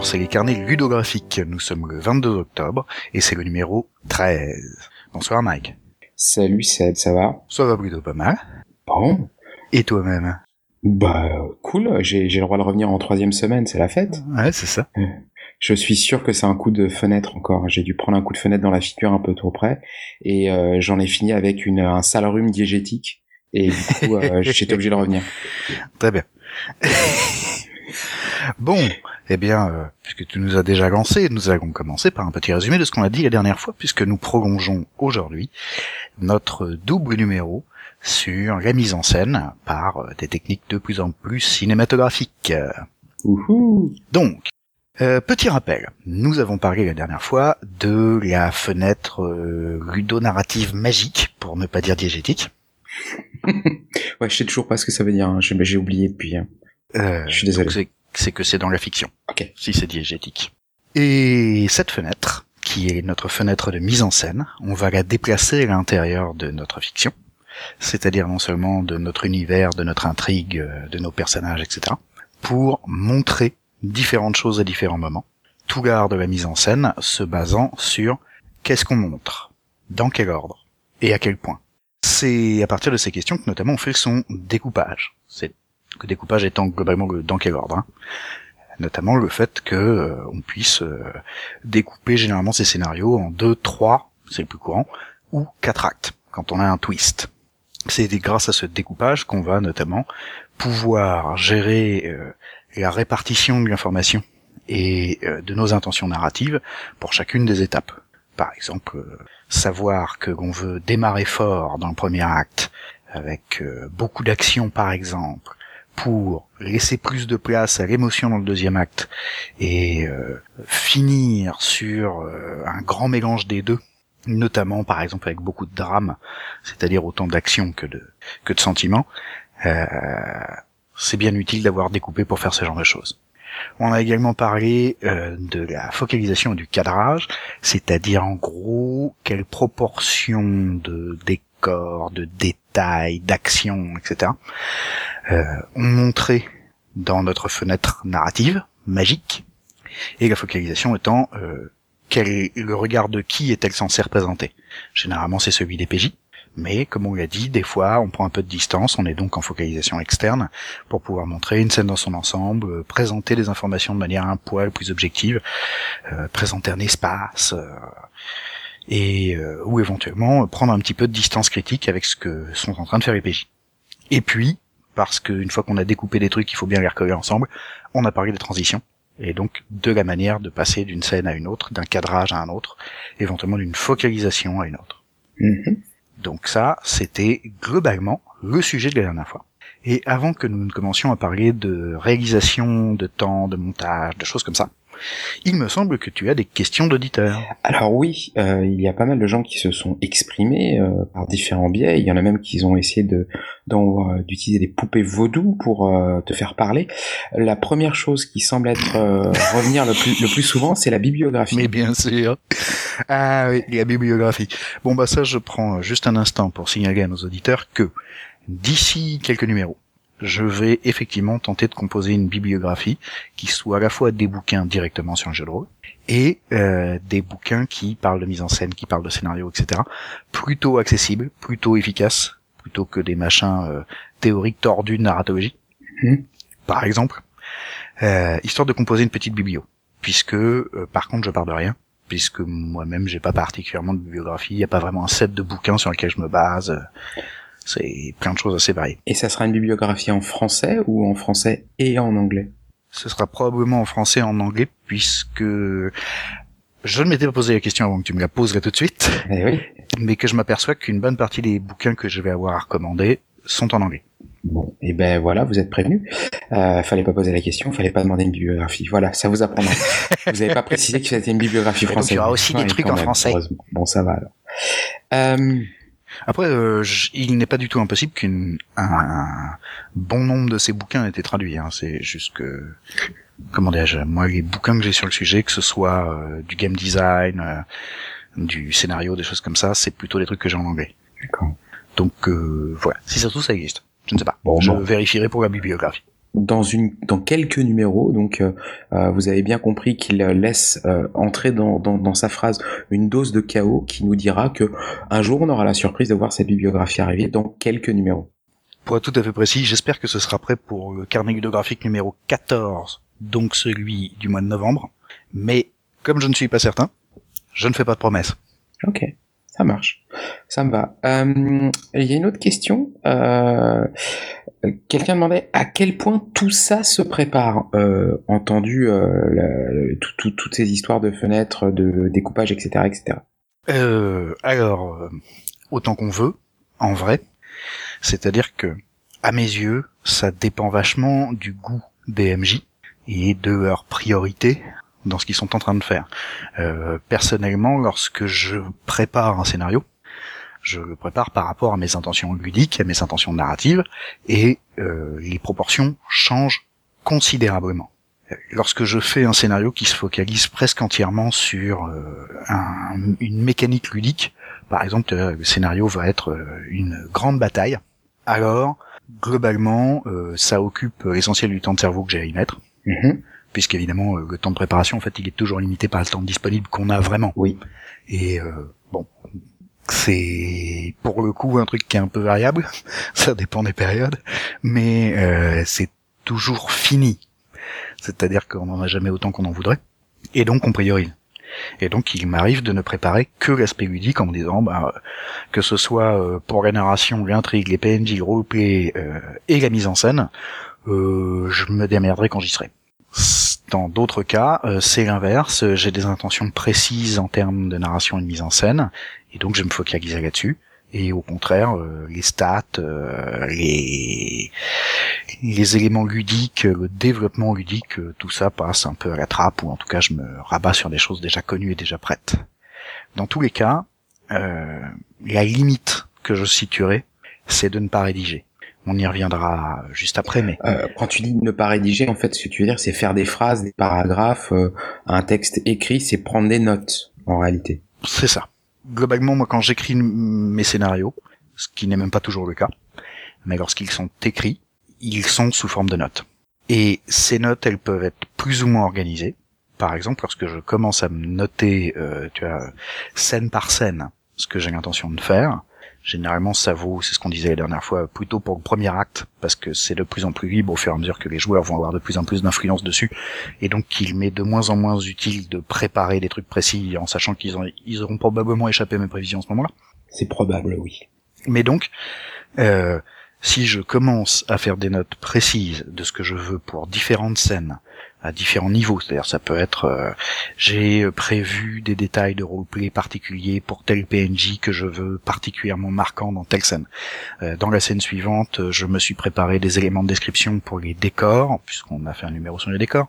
Bonjour, c'est les carnets ludographiques. Nous sommes le 22 octobre et c'est le numéro 13. Bonsoir Mike. Salut Seb, ça va? Ça va plutôt pas mal. Bon. Et toi-même? Bah cool, j'ai le droit de revenir en troisième semaine, c'est la fête. Ouais, c'est ça. Je suis sûr que c'est un coup de fenêtre encore. J'ai dû prendre un coup de fenêtre dans la figure un peu trop près et euh, j'en ai fini avec une, un sale rhume diégétique et du coup euh, j'étais obligé de revenir. Très bien. bon, eh bien, euh, puisque tu nous as déjà lancé, nous allons commencer par un petit résumé de ce qu'on a dit la dernière fois, puisque nous prolongeons aujourd'hui notre double numéro sur la mise en scène par euh, des techniques de plus en plus cinématographiques. Ouhou. Donc, euh, petit rappel, nous avons parlé la dernière fois de la fenêtre euh, ludonarrative magique, pour ne pas dire diégétique. ouais, je sais toujours pas ce que ça veut dire, hein. j'ai oublié depuis. Hein. Euh, je suis désolé. C'est que c'est dans la fiction, ok si c'est diégétique. Et cette fenêtre, qui est notre fenêtre de mise en scène, on va la déplacer à l'intérieur de notre fiction, c'est-à-dire non seulement de notre univers, de notre intrigue, de nos personnages, etc., pour montrer différentes choses à différents moments. Tout l'art de la mise en scène se basant sur qu'est-ce qu'on montre, dans quel ordre et à quel point. C'est à partir de ces questions que notamment on fait son découpage. C'est le découpage étant globalement le dans quel ordre. Hein. Notamment le fait que euh, on puisse euh, découper généralement ces scénarios en deux, trois, c'est le plus courant, ou quatre actes quand on a un twist. C'est grâce à ce découpage qu'on va notamment pouvoir gérer euh, la répartition de l'information et euh, de nos intentions narratives pour chacune des étapes. Par exemple, euh, savoir que l'on veut démarrer fort dans le premier acte avec euh, beaucoup d'action par exemple pour laisser plus de place à l'émotion dans le deuxième acte et finir sur un grand mélange des deux notamment par exemple avec beaucoup de drame, c'est-à-dire autant d'action que de que de sentiments, euh, c'est bien utile d'avoir découpé pour faire ce genre de choses. On a également parlé euh, de la focalisation du cadrage, c'est-à-dire en gros quelle proportion de décors, de détails, d'actions, etc. Euh, on montrait dans notre fenêtre narrative magique, et la focalisation étant euh, quel, le regard de qui est-elle censée représenter. Généralement c'est celui des PJ, mais comme on l'a dit, des fois on prend un peu de distance, on est donc en focalisation externe pour pouvoir montrer une scène dans son ensemble, euh, présenter des informations de manière un poil plus objective, euh, présenter un espace euh, et euh, ou éventuellement prendre un petit peu de distance critique avec ce que sont en train de faire les PJ. Et puis, parce qu'une fois qu'on a découpé des trucs, il faut bien les recoller ensemble, on a parlé des transitions et donc de la manière de passer d'une scène à une autre, d'un cadrage à un autre, éventuellement d'une focalisation à une autre. Mhm. Donc ça, c'était globalement le sujet de la dernière fois. Et avant que nous ne commencions à parler de réalisation, de temps, de montage, de choses comme ça, il me semble que tu as des questions d'auditeurs. Alors oui, euh, il y a pas mal de gens qui se sont exprimés euh, par différents biais. Il y en a même qui ont essayé de euh, d'utiliser des poupées vaudou pour euh, te faire parler. La première chose qui semble être euh, revenir le plus le plus souvent, c'est la bibliographie. Mais bien sûr. Ah oui, la bibliographie. Bon bah ça, je prends juste un instant pour signaler à nos auditeurs que d'ici quelques numéros, je vais effectivement tenter de composer une bibliographie qui soit à la fois des bouquins directement sur le jeu de rôle et euh, des bouquins qui parlent de mise en scène, qui parlent de scénario, etc. Plutôt accessibles, plutôt efficaces, plutôt que des machins euh, théoriques tordus de narratologie. Mhm. Par exemple, euh, histoire de composer une petite biblio, puisque euh, par contre je pars de rien, puisque moi-même j'ai pas particulièrement de bibliographie, il n'y a pas vraiment un set de bouquins sur lequel je me base. C'est plein de choses assez variées. Et ça sera une bibliographie en français ou en français et en anglais? Ce sera probablement en français et en anglais, puisque je ne m'étais pas posé la question avant que tu me la poserais tout de suite, Eh oui. mais que je m'aperçois qu'une bonne partie des bouquins que je vais avoir à recommander sont en anglais. Bon, et ben voilà, vous êtes prévenus. Euh, fallait pas poser la question, fallait pas demander une bibliographie. Voilà, ça vous apprendra. vous avez pas précisé que c'était une bibliographie française. il y aura aussi des trucs en même, français. Bon, ça va alors. Euh, Après, euh, il n'est pas du tout impossible qu'un un bon nombre de ces bouquins aient été traduits. Hein. C'est juste que, comment dirais-je, moi les bouquins que j'ai sur le sujet, que ce soit euh, du game design, euh, du scénario, des choses comme ça, c'est plutôt des trucs que j'ai en anglais. D'accord. Donc euh, voilà, si ça se trouve ça existe. Je ne sais pas. Bon, je bon. vérifierai pour la bibliographie. Dans une dans quelques numéros. Donc euh, euh, vous avez bien compris qu'il laisse euh, entrer dans, dans, dans, sa phrase une dose de chaos qui nous dira que un jour on aura la surprise de voir cette bibliographie arriver dans quelques numéros. Pour être tout à fait précis, j'espère que ce sera prêt pour le carnet bibliographique numéro 14, donc celui du mois de novembre. Mais comme je ne suis pas certain, je ne fais pas de promesses. Ok. Ça marche, ça me va. Euh, il y a une autre question. Euh, Quelqu'un demandait à quel point tout ça se prépare. Euh, entendu toutes ces histoires de fenêtres, de découpage, etc., etc. Alors, autant qu'on veut, en vrai. C'est-à-dire que, à mes yeux, ça dépend vachement du goût des MJ et de leur priorité dans ce qu'ils sont en train de faire. Euh, personnellement, lorsque je prépare un scénario, je le prépare par rapport à mes intentions ludiques, à mes intentions narratives, et euh, les proportions changent considérablement. Lorsque je fais un scénario qui se focalise presque entièrement sur euh, une mécanique ludique, par exemple le scénario va être une grande bataille, alors globalement ça occupe l'essentiel du temps de cerveau que j'ai à y mettre. Mm-hmm puisqu'évidemment euh, le temps de préparation en fait il est toujours limité par le temps disponible qu'on a vraiment. Oui. Et euh, bon, c'est pour le coup un truc qui est un peu variable, ça dépend des périodes, mais euh, c'est toujours fini. C'est-à-dire qu'on n'en a jamais autant qu'on en voudrait, et donc on priorise. Et donc il m'arrive de ne préparer que l'aspect ludique en me disant bah, que ce soit pour la narration, l'intrigue, les PNJ, le roleplay et la mise en scène, je me démerderai quand j'y serai. Dans d'autres cas, euh, c'est l'inverse. J'ai des intentions précises en termes de narration et de mise en scène, et donc je me focalise là-dessus. Et au contraire, euh, les stats, euh, les les éléments ludiques, le développement ludique, tout ça passe un peu à la trappe, ou en tout cas je me rabats sur des choses déjà connues et déjà prêtes. Dans tous les cas, la limite que je situerai, c'est de ne pas rédiger. On y reviendra juste après, mais... Euh, quand tu dis ne pas rédiger, en fait, ce que tu veux dire, c'est faire des phrases, des paragraphes, euh, un texte écrit, c'est prendre des notes, en réalité. C'est ça. Globalement, moi, quand j'écris mes scénarios, ce qui n'est même pas toujours le cas, mais lorsqu'ils sont écrits, ils sont sous forme de notes. Et ces notes, elles peuvent être plus ou moins organisées. Par exemple, lorsque je commence à me noter, euh, tu vois, scène par scène, ce que j'ai l'intention de faire, Généralement, ça vaut, c'est ce qu'on disait la dernière fois, plutôt pour le premier acte, parce que c'est de plus en plus libre au fur et à mesure que les joueurs vont avoir de plus en plus d'influence dessus, et donc qu'il m'est de moins en moins utile de préparer des trucs précis en sachant qu'ils ils auront probablement échappé à mes prévisions en ce moment-là. C'est probable, oui. Mais donc, euh, si je commence à faire des notes précises de ce que je veux pour différentes scènes, à différents niveaux. C'est-à-dire ça peut être euh, j'ai prévu des détails de roleplay particuliers pour tel PNJ que je veux particulièrement marquant dans telle scène. Euh, dans la scène suivante, je me suis préparé des éléments de description pour les décors, puisqu'on a fait un numéro sur les décors,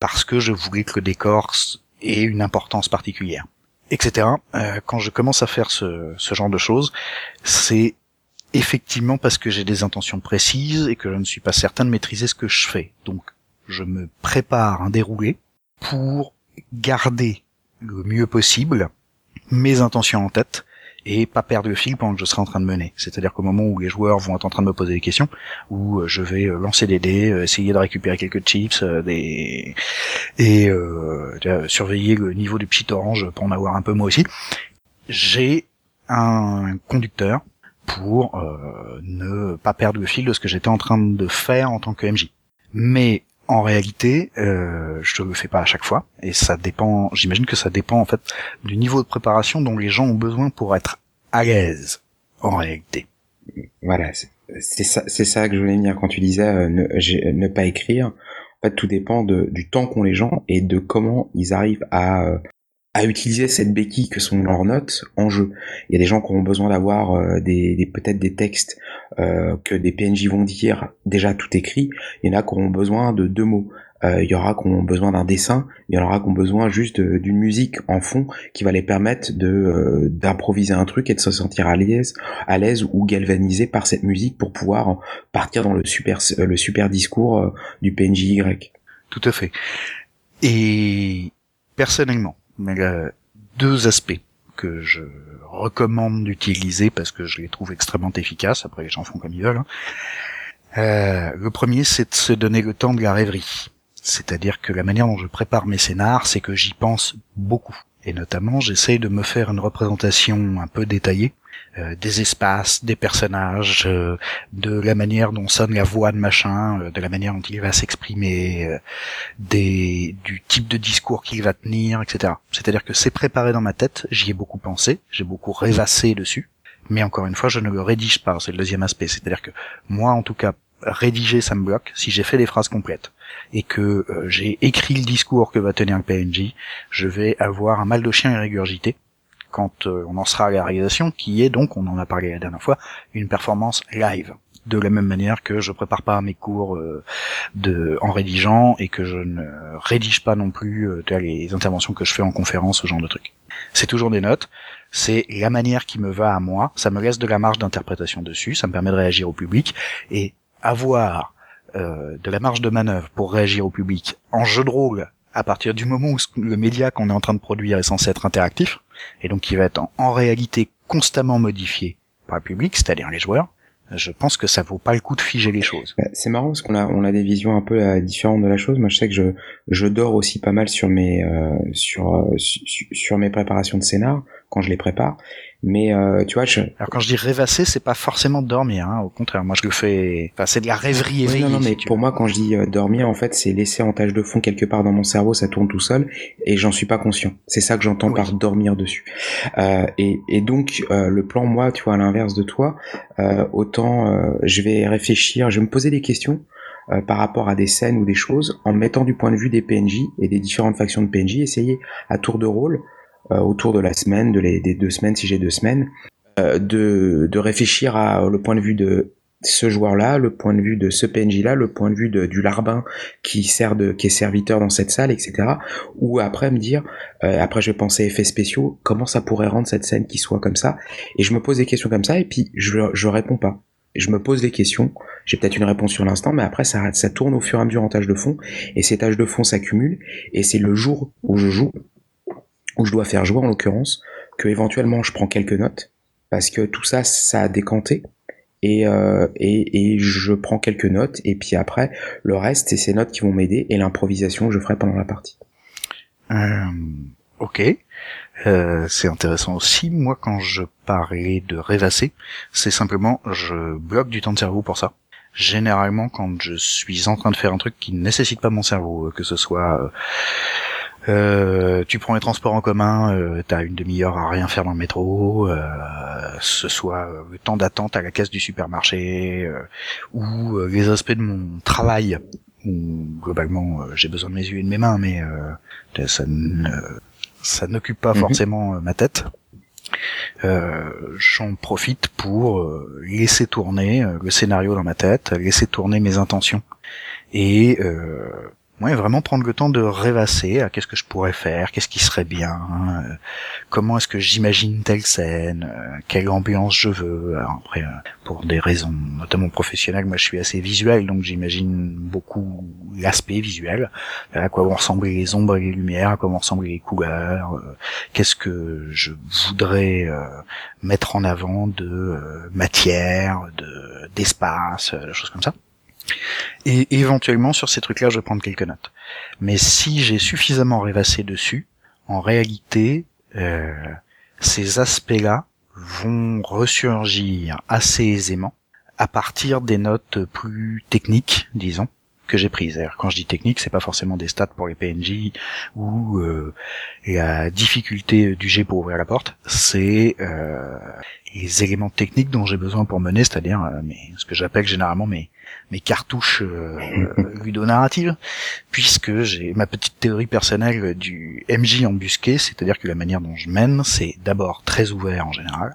parce que je voulais que le décor ait une importance particulière, etc. Euh, quand je commence à faire ce, ce genre de choses, c'est effectivement parce que j'ai des intentions précises et que je ne suis pas certain de maîtriser ce que je fais. Donc je me prépare un déroulé pour garder le mieux possible mes intentions en tête et pas perdre le fil pendant que je serai en train de mener. C'est-à-dire qu'au moment où les joueurs vont être en train de me poser des questions, où euh, je vais euh, lancer des dés, euh, essayer de récupérer quelques chips, des et surveiller le niveau du petit orange pour en avoir un peu moi aussi, j'ai un conducteur pour ne pas perdre le fil de ce que j'étais en train de faire en tant que MJ. Mais en réalité, euh, je le fais pas à chaque fois, et ça dépend. J'imagine que ça dépend en fait du niveau de préparation dont les gens ont besoin pour être à l'aise. En réalité. Voilà, c'est ça, c'est ça que je voulais dire quand tu disais euh, ne, ne, pas écrire. En fait, tout dépend de, du temps qu'ont les gens et de comment ils arrivent à euh, à utiliser cette béquille que sont leurs notes en jeu. Il y a des gens qui auront besoin d'avoir euh, des, des peut-être des textes euh, que des PNJ vont dire déjà tout écrit. Il y en a qui auront besoin de deux mots. Euh, il y aura qui auront besoin d'un dessin. Il y en aura qui ont besoin juste d'une musique en fond qui va les permettre de d'improviser un truc et de se sentir à l'aise, à l'aise ou galvanisé par cette musique pour pouvoir partir dans le super le super discours du PNJ Y. Tout à fait. Et personnellement, mais a deux aspects que je recommande d'utiliser parce que je les trouve extrêmement efficaces. Après, les gens font comme ils veulent. Hein. Euh, le premier, c'est de se donner le temps de la rêverie. C'est-à-dire que la manière dont je prépare mes scénars, c'est que j'y pense beaucoup. Et notamment, j'essaye de me faire une représentation un peu détaillée euh, des espaces, des personnages, euh, de la manière dont sonne la voix de machin, euh, de la manière dont il va s'exprimer, des du type de discours qu'il va tenir, etc. C'est-à-dire que c'est préparé dans ma tête, j'y ai beaucoup pensé, j'ai beaucoup rêvassé dessus, mais encore une fois, je ne le rédige pas, c'est le deuxième aspect. C'est-à-dire que moi, en tout cas, rédiger, ça me bloque. Si j'ai fait des phrases complètes et que j'ai écrit le discours que va tenir le PNJ, je vais avoir un mal de chien et quand euh, on en sera à la réalisation, qui est donc, on en a parlé la dernière fois, une performance live. De la même manière que je prépare pas mes cours euh, de en rédigeant et que je ne rédige pas non plus euh, les interventions que je fais en conférence, ce genre de trucs. C'est toujours des notes, c'est la manière qui me va à moi, ça me laisse de la marge d'interprétation dessus, ça me permet de réagir au public et avoir de la marge de manœuvre pour réagir au public en jeu de rôle à partir du moment où le média qu'on est en train de produire est censé être interactif, et donc qui va être en, réalité constamment modifié par le public, c'est-à-dire les joueurs, je pense que ça vaut pas le coup de figer les choses. Bah, c'est marrant parce qu'on a on a des visions un peu euh, différentes de la chose. Moi, je sais que je je dors aussi pas mal sur mes euh, sur, euh, sur, sur mes préparations de scénar quand je les prépare mais euh, tu vois, je... alors quand je dis rêvasser, c'est pas forcément dormir. Hein. Au contraire, moi je le fais. Enfin, c'est de la rêverie éveillée. non, non, mais pour moi, quand je dis euh, dormir, en fait, c'est laisser en tâche de fond quelque part dans mon cerveau, ça tourne tout seul, et j'en suis pas conscient. C'est ça que j'entends par dormir dessus. Euh, et, et, donc, euh, le plan, moi, tu vois, à l'inverse de toi, euh, autant je vais réfléchir, je vais me poser des questions. par rapport à des scènes ou des choses, en mettant du point de vue des PNJ et des différentes factions de PNJ, essayer à tour de rôle euh, autour de la semaine, de les, des deux semaines si j'ai deux semaines, euh, de, de réfléchir à le point de vue de ce joueur-là, le point de vue de ce PNJ-là, le point de vue de, du larbin qui sert de, qui est serviteur dans cette salle, etc. Ou après me dire, euh, après je vais penser effets spéciaux, comment ça pourrait rendre cette scène qui soit comme ça. Et je me pose des questions comme ça et puis je, je réponds pas. Je me pose des questions, j'ai peut-être une réponse sur l'instant, mais après ça, ça tourne au fur et à mesure en tâches de fond, et ces tâches de fond s'accumulent, et c'est le jour où je joue où je dois faire jouer en l'occurrence, que éventuellement je prends quelques notes, parce que tout ça, ça a décanté, et, euh, et, et, je prends quelques notes, et puis après, le reste, c'est ces notes qui vont m'aider, et l'improvisation que je ferai pendant la partie. Euh, ok. Euh, c'est intéressant aussi. Moi, quand je parlais de rêvasser, c'est simplement, je bloque du temps de cerveau pour ça. Généralement, quand je suis en train de faire un truc qui ne nécessite pas mon cerveau, que ce soit euh, euh, tu prends les transports en commun, euh, t'as une demi-heure à rien faire dans le métro, euh, ce soit euh, le temps d'attente à la caisse du supermarché, euh, ou les aspects de mon travail, où globalement j'ai besoin de mes yeux et de mes mains, mais ça ça n'occupe pas mhm. forcément ma tête. J'en profite pour laisser tourner le scénario dans ma tête, laisser tourner mes intentions et Ouais, vraiment prendre le temps de rêvasser à qu'est-ce que je pourrais faire, qu'est-ce qui serait bien, euh, comment est-ce que j'imagine telle scène, euh, quelle ambiance je veux. après, euh, pour des raisons notamment professionnelles, moi je suis assez visuel, donc j'imagine beaucoup l'aspect visuel, à quoi vont ressembler les ombres et les lumières, à quoi vont ressembler les couleurs, qu'est-ce que je voudrais mettre en avant de matière, de d'espace, des choses comme ça. Et éventuellement, sur ces trucs-là, je vais prendre quelques notes. Mais si j'ai suffisamment rêvassé dessus, en réalité, euh, ces aspects-là vont ressurgir assez aisément à partir des notes plus techniques, disons, que j'ai prises. Alors, quand je dis technique, c'est pas forcément des stats pour les PNJ ou euh, la difficulté du jet pour ouvrir la porte, c'est euh, les éléments techniques dont j'ai besoin pour mener, c'est-à-dire euh, ce que j'appelle généralement mes mes cartouches euh, ludonarratives, puisque j'ai ma petite théorie personnelle du MJ embusqué, c'est-à-dire que la manière dont je mène, c'est d'abord très ouvert en général,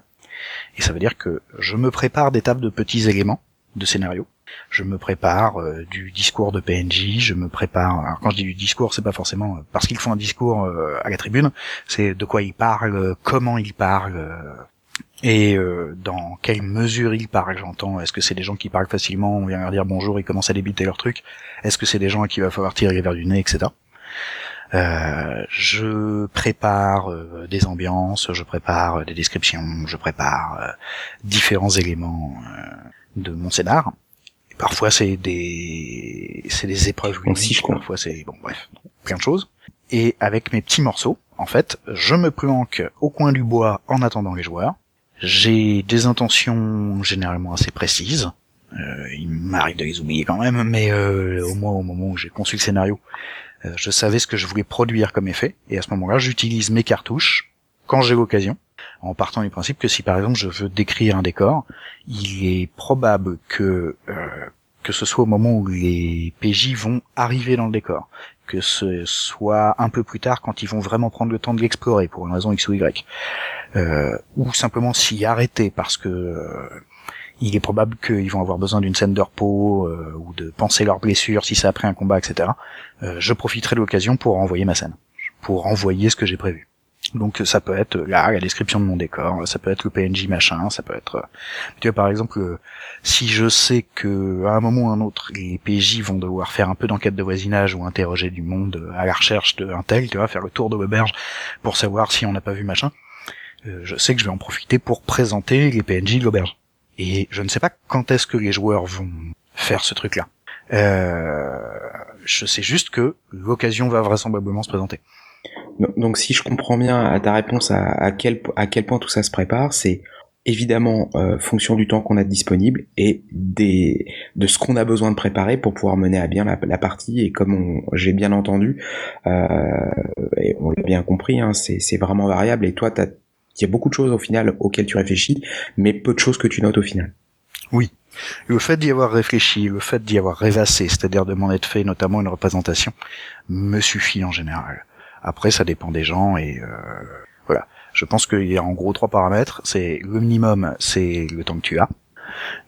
et ça veut dire que je me prépare des tables de petits éléments de scénario, je me prépare euh, du discours de PNJ, je me prépare. Alors quand je dis du discours, c'est pas forcément euh, parce qu'ils font un discours euh, à la tribune, c'est de quoi ils parlent, comment ils parlent, et dans quelle mesure ils parlent. J'entends. Est-ce que c'est des gens qui parlent facilement, on vient leur dire bonjour, ils commencent à débiter leur truc. Est-ce que c'est des gens à qui il va falloir tirer vers du nez, etc. je prépare des ambiances, je prépare des descriptions, je prépare différents éléments de mon scénar parfois c'est des c'est des épreuves ludiques, parfois c'est bon bref, plein de choses. Et avec mes petits morceaux, en fait, je me planque au coin du bois en attendant les joueurs. J'ai des intentions généralement assez précises. Euh, il m'arrive de les oublier quand même, mais euh, au moins au moment où j'ai conçu le scénario, euh, je savais ce que je voulais produire comme effet, et à ce moment-là, j'utilise mes cartouches quand j'ai l'occasion, en partant du principe que si par exemple je veux décrire un décor, il est probable que que ce soit au moment où les PJ vont arriver dans le décor, que ce soit un peu plus tard quand ils vont vraiment prendre le temps de l'explorer pour une raison X ou Y, euh, ou simplement s'y arrêter parce que euh, il est probable qu'ils vont avoir besoin d'une scène de repos euh, ou de penser leurs blessures si c'est après un combat, etc. Je profiterai de l'occasion pour envoyer ma scène, pour envoyer ce que j'ai prévu. Donc ça peut être là la description de mon décor, ça peut être le PNJ machin, ça peut être tu vois par exemple si je sais que à un moment ou un autre les PJ vont devoir faire un peu d'enquête de voisinage ou interroger du monde à la recherche d'un tel, tu vois, faire le tour de l'auberge pour savoir si on n'a pas vu machin, je sais que je vais en profiter pour présenter les PNJ de l'auberge. Et je ne sais pas quand est-ce que les joueurs vont faire ce truc-là. Euh, je sais juste que l'occasion va vraisemblablement se présenter. Donc si je comprends bien à ta réponse à, quel, à quel point tout ça se prépare, c'est évidemment euh, fonction du temps qu'on a disponible et des, de ce qu'on a besoin de préparer pour pouvoir mener à bien la, partie. Et comme j'ai bien entendu, euh, et on l'a bien compris, hein, c'est vraiment variable. Et toi, il y a beaucoup de choses au final auxquelles tu réfléchis, mais peu de choses que tu notes au final. Oui. Le fait d'y avoir réfléchi, le fait d'y avoir rêvassé, c'est-à-dire de m'en être fait notamment une représentation, me suffit en général. Après, ça dépend des gens et euh, voilà. Je pense qu'il y a en gros trois paramètres. C'est le minimum, c'est le temps que tu as.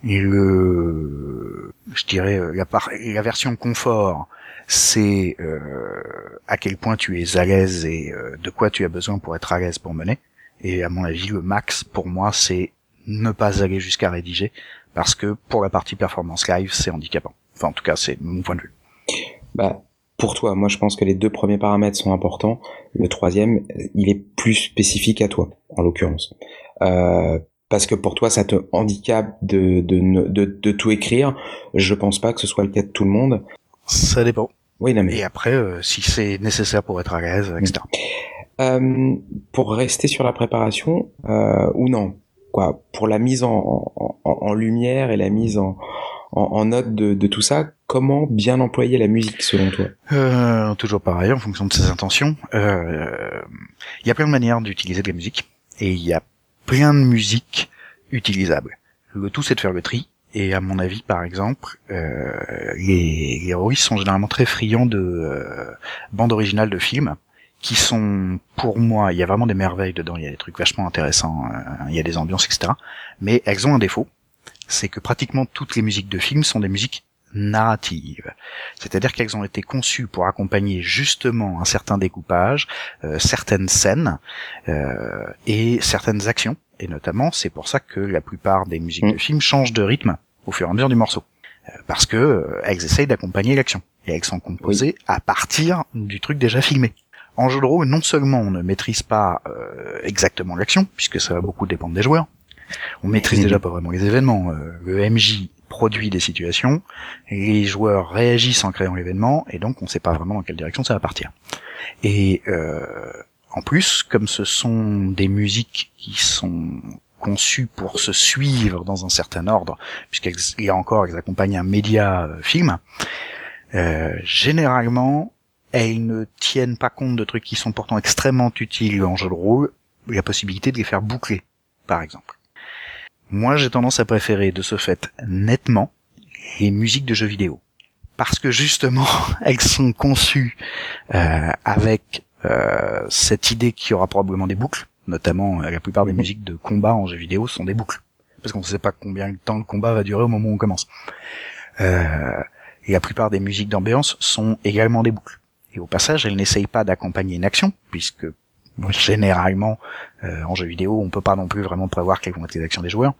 Et le, je dirais la, la version confort, c'est euh, à quel point tu es à l'aise et euh, de quoi tu as besoin pour être à l'aise pour mener. Et à mon avis, le max pour moi, c'est ne pas aller jusqu'à rédiger, parce que pour la partie performance live, c'est handicapant. Enfin, en tout cas, c'est mon point de vue. Bah, pour toi, moi, je pense que les deux premiers paramètres sont importants. Le troisième, il est plus spécifique à toi, en l'occurrence. Euh, parce que pour toi, ça te handicape de, de, de, de, tout écrire. Je pense pas que ce soit le cas de tout le monde. Ça dépend. Oui, non, mais... Et après, euh, si c'est nécessaire pour être à l'aise, etc. Euh, pour rester sur la préparation, euh, ou non, pour la mise en, lumière et la mise en, note de, tout ça, comment bien employer la musique selon toi? Euh, Toujours pareil, en fonction de ses intentions. Euh, il y a plein de manières d'utiliser de la musique, et il y a plein de musiques utilisables. Le tout, c'est de faire le tri. Et à mon avis, par exemple, euh, les, les sont généralement très friands de euh, bandes originales de films qui sont pour moi, il y a vraiment des merveilles dedans, il y a des trucs vachement intéressants, euh, il y a des ambiances, etc. Mais elles ont un défaut, c'est que pratiquement toutes les musiques de films sont des musiques narratives. C'est-à-dire qu'elles ont été conçues pour accompagner justement un certain découpage, euh, certaines scènes euh, et certaines actions. Et notamment, c'est pour ça que la plupart des musiques de mm. films changent de rythme au fur et à mesure du morceau. parce que elles essayent d'accompagner l'action. Et elles sont composées à partir du truc déjà filmé. En jeu de rôle, non seulement on ne maîtrise pas euh, exactement l'action, puisque ça va beaucoup dépendre des joueurs, on maîtrise déjà pas vraiment les événements. Euh, le MJ produit des situations, les joueurs réagissent en créant l'événement, et donc on ne sait pas vraiment dans quelle direction ça va partir. Et euh, en plus, comme ce sont des musiques qui sont conçues pour se suivre dans un certain ordre, puisqu'il y a encore, elles accompagnent un média film, généralement, elles ne tiennent pas compte de trucs qui sont pourtant extrêmement utiles en jeu de rôle, la possibilité de les faire boucler, par exemple. Moi, j'ai tendance à préférer de ce fait nettement les musiques de jeux vidéo. Parce que justement, elles sont conçues euh, avec euh, cette idée qu'il y aura probablement des boucles, notamment euh, la plupart des musiques de combat en jeux vidéo sont des boucles. Parce qu'on ne sait pas combien de temps le combat va durer au moment où on commence. Et la plupart des musiques d'ambiance sont également des boucles. Et au passage, elle n'essaye pas d'accompagner une action, puisque généralement, euh, en jeu vidéo, on peut pas non plus vraiment prévoir quelles vont être les actions des joueurs.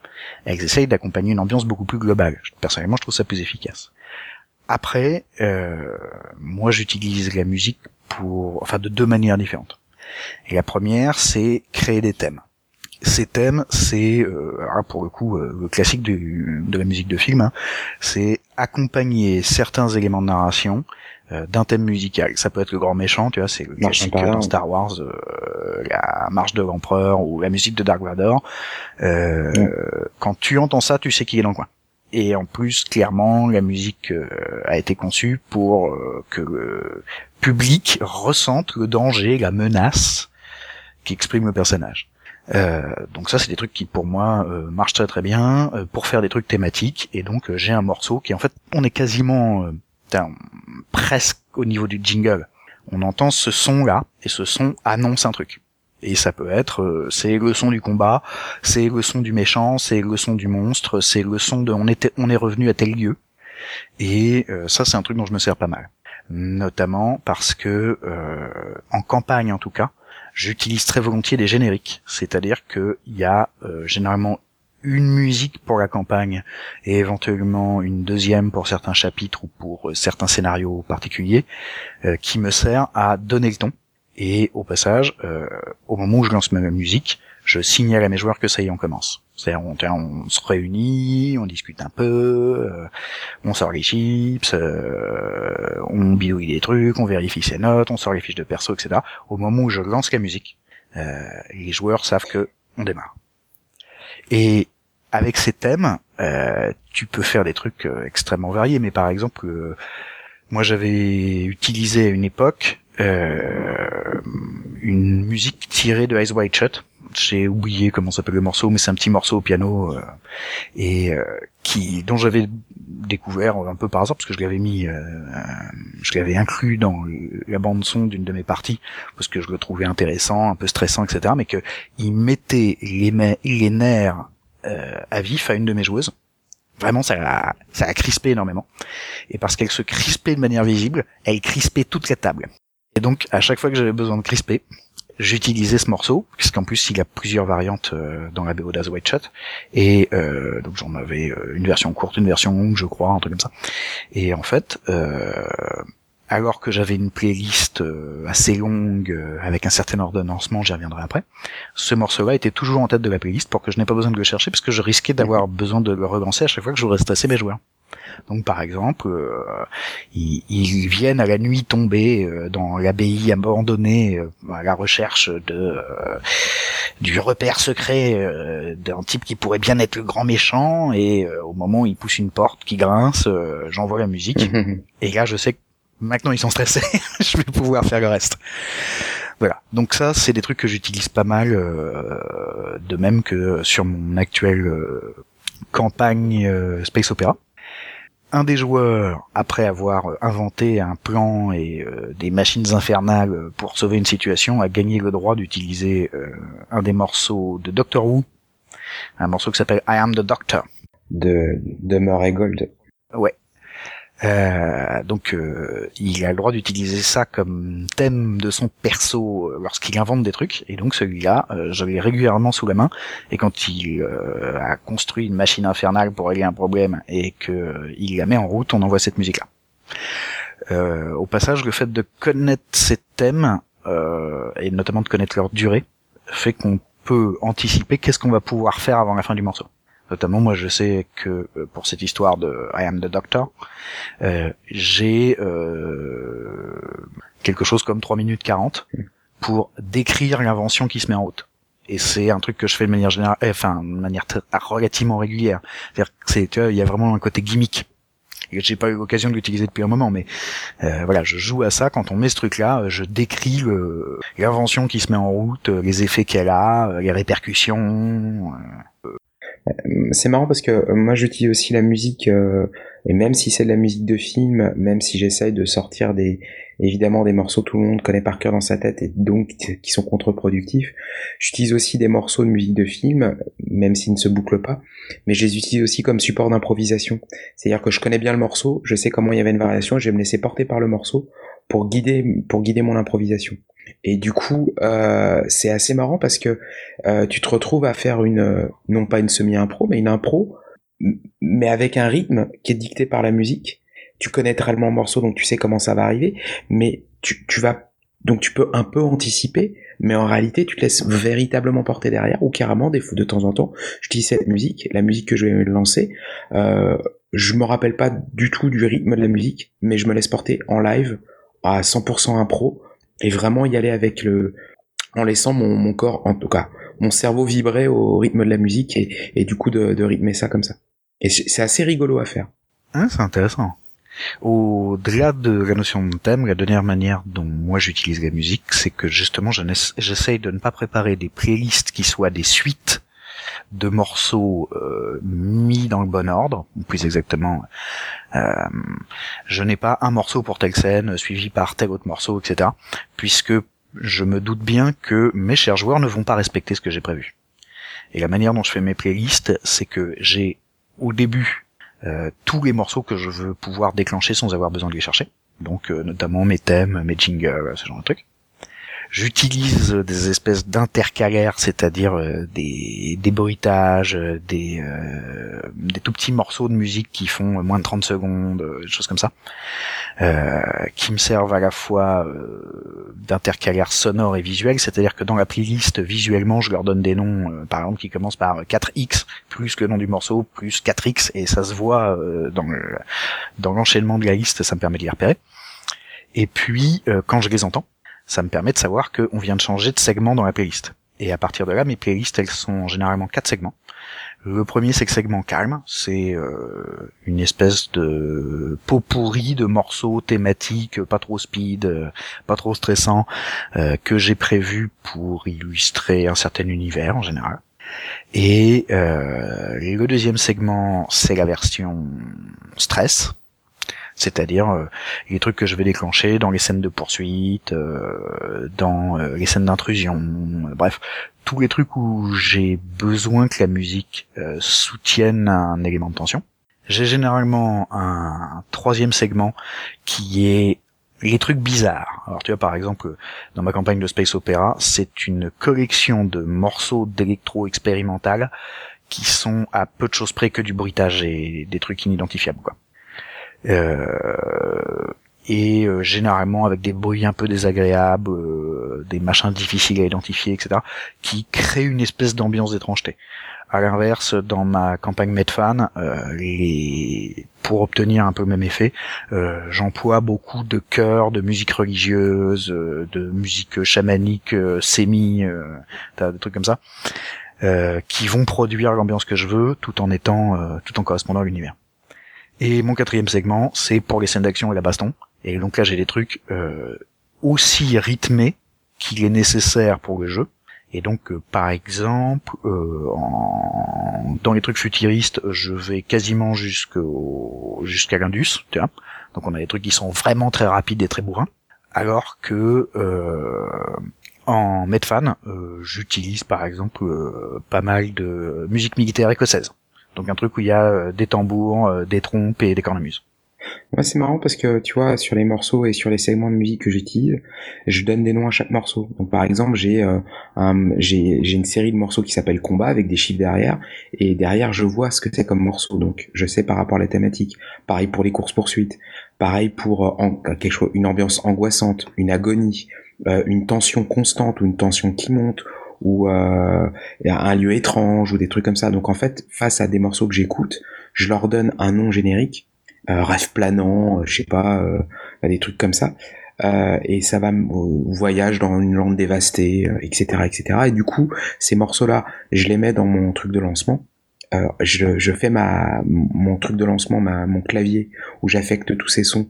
Elles essayent d'accompagner une ambiance beaucoup plus globale. Personnellement, je trouve ça plus efficace. Après, euh, moi, j'utilise la musique pour, enfin, de deux manières différentes. Et la première, c'est créer des thèmes. ces thèmes, c'est euh, pour le coup euh, le classique de la musique de film, hein, c'est accompagner certains éléments de narration d'un thème musical. Ça peut être le grand méchant, tu vois, c'est le classique dans Star Wars, euh, la marche de l'empereur ou la musique de Dark Vador. Quand tu entends ça, tu sais qu'il est dans le coin. Et en plus, clairement, la musique a été conçue pour que le public ressente le danger, la menace qu'exprime le personnage. Euh, donc ça, c'est des trucs qui pour moi euh, marchent très très bien euh, pour faire des trucs thématiques. Et donc j'ai un morceau qui en fait, on est quasiment presque au niveau du jingle. On entend ce son là et ce son annonce un truc. Et ça peut être, c'est le son du combat, c'est le son du méchant, c'est le son du monstre, c'est le son de on était, on est revenu à tel lieu. Et ça, c'est un truc dont je me sers pas mal, notamment parce que en campagne en tout cas, j'utilise très volontiers des génériques, c'est-à-dire qu'il y a euh, généralement une musique pour la campagne et éventuellement une deuxième pour certains chapitres ou pour euh, certains scénarios particuliers euh, qui me sert à donner le ton. Et au passage, au moment où je lance ma musique, je signale à mes joueurs que ça y est, on commence. C'est-à-dire, on, se réunit, on discute un peu, euh, on sort les chips, euh, on bidouille des trucs, on vérifie ses notes, on sort les fiches de perso, etc. Au moment où je lance la musique, euh, les joueurs savent que on démarre. Et avec ces thèmes, tu peux faire des trucs extrêmement variés. Mais par exemple, moi j'avais utilisé à une époque une musique tirée de Ice White Shut j'ai oublié comment s'appelle le morceau, mais c'est un petit morceau au piano euh, et euh, qui dont j'avais découvert un peu par hasard parce que je l'avais mis, euh, je l'avais inclus dans la bande son d'une de mes parties parce que je le trouvais intéressant, un peu stressant, etc. Mais que il mettait les, les nerfs à vif à une de mes joueuses. Vraiment, ça a, ça a crispé énormément. Et parce qu'elle se crispait de manière visible, elle crispait toute la table. Et donc, à chaque fois que j'avais besoin de crisper, j'utilisais ce morceau, puisqu'en plus il a plusieurs variantes euh, dans la BO d'As White Shot, et euh, donc j'en avais euh, une version courte, une version longue, je crois, un truc comme ça. Et en fait, alors que j'avais une playlist assez longue avec un certain ordonnancement, j'y reviendrai après, ce morceau-là était toujours en tête de la playlist pour que je n'ai pas besoin de le chercher, parce que je risquais d'avoir besoin de le relancer à chaque fois que je voudrais stresser mes joueurs. Donc par exemple, euh, ils, viennent à la nuit tomber euh, dans l'abbaye abandonnée euh, à la recherche de du repère secret d'un type qui pourrait bien être le grand méchant et au moment où il pousse une porte qui grince, j'envoie la musique et là je sais que maintenant ils sont stressés, je vais pouvoir faire le reste. Voilà. Donc ça, c'est des trucs que j'utilise pas mal, de même que sur mon actuelle campagne Space Opera un des joueurs, après avoir inventé un plan et euh, des machines infernales pour sauver une situation, a gagné le droit d'utiliser euh, un des morceaux de Doctor Who, un morceau qui s'appelle I Am the Doctor. De, de Murray Gold. Ouais. Euh, donc euh, il a le droit d'utiliser ça comme thème de son perso euh, lorsqu'il invente des trucs. Et donc celui-là euh, j'avais régulièrement sous la main. Et quand il a construit une machine infernale pour régler un problème et que il la met en route on envoie cette musique là au passage le fait de connaître ces thèmes et notamment de connaître leur durée fait qu'on peut anticiper qu'est-ce qu'on va pouvoir faire avant la fin du morceau Notamment, moi, je sais que euh, pour cette histoire de I am the Doctor, euh, j'ai euh, quelque chose comme 3 minutes 40 pour décrire l'invention qui se met en route. Et c'est un truc que je fais de manière générale, enfin, de manière relativement régulière. C'est-à-dire tu vois, il y a vraiment un côté gimmick. J'ai pas eu l'occasion de l'utiliser depuis un moment, mais voilà, je joue à ça. Quand on met ce truc-là, je décris l'invention qui se met en route, les effets qu'elle a, les répercussions. Euh, c'est marrant parce que euh, moi j'utilise aussi la musique euh, et même si c'est de la musique de film, même si j'essaye de sortir des évidemment des morceaux que tout le monde connaît par cœur dans sa tête et donc qui sont contre-productifs, j'utilise aussi des morceaux de musique de film, même s'ils ne se bouclent pas, mais je les utilise aussi comme support d'improvisation. C'est-à-dire que je connais bien le morceau, je sais comment il y avait une variation, je vais me laisser porter par le morceau pour guider pour guider mon improvisation. Et du coup, euh, c'est assez marrant parce que euh, tu te retrouves à faire une, non pas une semi-impro, mais une impro, mais avec un rythme qui est dicté par la musique. Tu connais tellement le morceau, donc tu sais comment ça va arriver, mais tu, tu vas Donc tu peux un peu anticiper, mais en réalité tu te laisses véritablement porter derrière, ou carrément des fois de temps en temps, je dis cette musique, la musique que je vais lancer, euh, je me rappelle pas du tout du rythme de la musique, mais je me laisse porter en live à 100% impro et vraiment y aller avec le, en laissant mon, mon corps, en tout cas, mon cerveau vibrer au rythme de la musique et, et du coup de, de rythmer ça comme ça. Et c'est assez rigolo à faire. Ah, c'est intéressant. Au-delà de la notion de thème, la dernière manière dont moi j'utilise la musique, c'est que justement j'essaye de ne pas préparer des playlists qui soient des suites de morceaux euh, mis dans le bon ordre, ou plus exactement, euh, je n'ai pas un morceau pour telle scène suivi par tel autre morceau, etc. Puisque je me doute bien que mes chers joueurs ne vont pas respecter ce que j'ai prévu. Et la manière dont je fais mes playlists, c'est que j'ai au début euh, tous les morceaux que je veux pouvoir déclencher sans avoir besoin de les chercher. Donc notamment mes thèmes, mes jingles, ce genre de trucs. J'utilise des espèces d'intercalaires, c'est-à-dire euh, des, des bruitages, euh, des, euh, des tout petits morceaux de musique qui font moins de 30 secondes, des choses comme ça, qui me servent à la fois d'intercalaires sonores et visuels, c'est-à-dire que dans la playlist, visuellement, je leur donne des noms, par exemple, qui commencent par 4X, plus le nom du morceau, plus 4X, et ça se voit dans dans l'enchaînement de la liste, ça me permet de les repérer. Et puis, quand je les entends, ça me permet de savoir qu'on vient de changer de segment dans la playlist. Et à partir de là, mes playlists, elles sont généralement quatre segments. Le premier, c'est le segment calme. C'est euh, une espèce de pot pourri de morceaux thématiques, pas trop speed, euh, pas trop stressant, euh, que j'ai prévu pour illustrer un certain univers en général. Et le deuxième segment, c'est la version stress c'est-à-dire euh, les trucs que je vais déclencher dans les scènes de poursuite, euh, dans euh, les scènes d'intrusion, bref, tous les trucs où j'ai besoin que la musique soutienne un élément de tension. J'ai généralement un troisième segment qui est les trucs bizarres. Alors tu vois par exemple dans ma campagne de Space Opera, c'est une collection de morceaux d'électro expérimental qui sont à peu de choses près que du bruitage et des trucs inidentifiables quoi. Euh, et euh, généralement avec des bruits un peu désagréables, euh, des machins difficiles à identifier, etc., qui créent une espèce d'ambiance d'étrangeté. À l'inverse, dans ma campagne Medfan, euh, les... pour obtenir un peu le même effet, euh, j'emploie beaucoup de chœurs, de musique religieuse, de musique chamanique, sémi, des trucs comme ça, qui vont produire l'ambiance que je veux, tout en étant, tout en correspondant à l'univers. Et mon quatrième segment, c'est pour les scènes d'action et la baston. Et donc là, j'ai des trucs euh, aussi rythmés qu'il est nécessaire pour le jeu. Et donc, euh, par exemple, euh, en... dans les trucs futuristes, je vais quasiment jusqu'au jusqu'à l'Indus, tu vois. Donc, on a des trucs qui sont vraiment très rapides et très bourrins. Alors que euh, en Medfan, j'utilise par exemple pas mal de musique militaire écossaise. Donc un truc où il y a euh, des tambours, euh, des trompes et des cornemuses. Ouais, c'est marrant parce que tu vois sur les morceaux et sur les segments de musique que j'utilise, je donne des noms à chaque morceau. Donc par exemple, j'ai euh, j'ai j'ai une série de morceaux qui s'appelle combat avec des chiffres derrière et derrière je vois ce que c'est comme morceau. Donc je sais par rapport à la thématique. Pareil pour les courses poursuites. Pareil pour quelque chose une ambiance angoissante, une agonie, une tension constante ou une tension qui monte ou euh, un lieu étrange ou des trucs comme ça. Donc en fait, face à des morceaux que j'écoute, je leur donne un nom générique, euh, rêve planant, euh, je sais pas, euh, des trucs comme ça. Euh, et ça va voyage dans une lande dévastée, etc., etc. Et du coup, ces morceaux-là, je les mets dans mon truc de lancement. Euh, je, je, fais ma mon truc de lancement, ma, mon clavier où j'affecte tous ces sons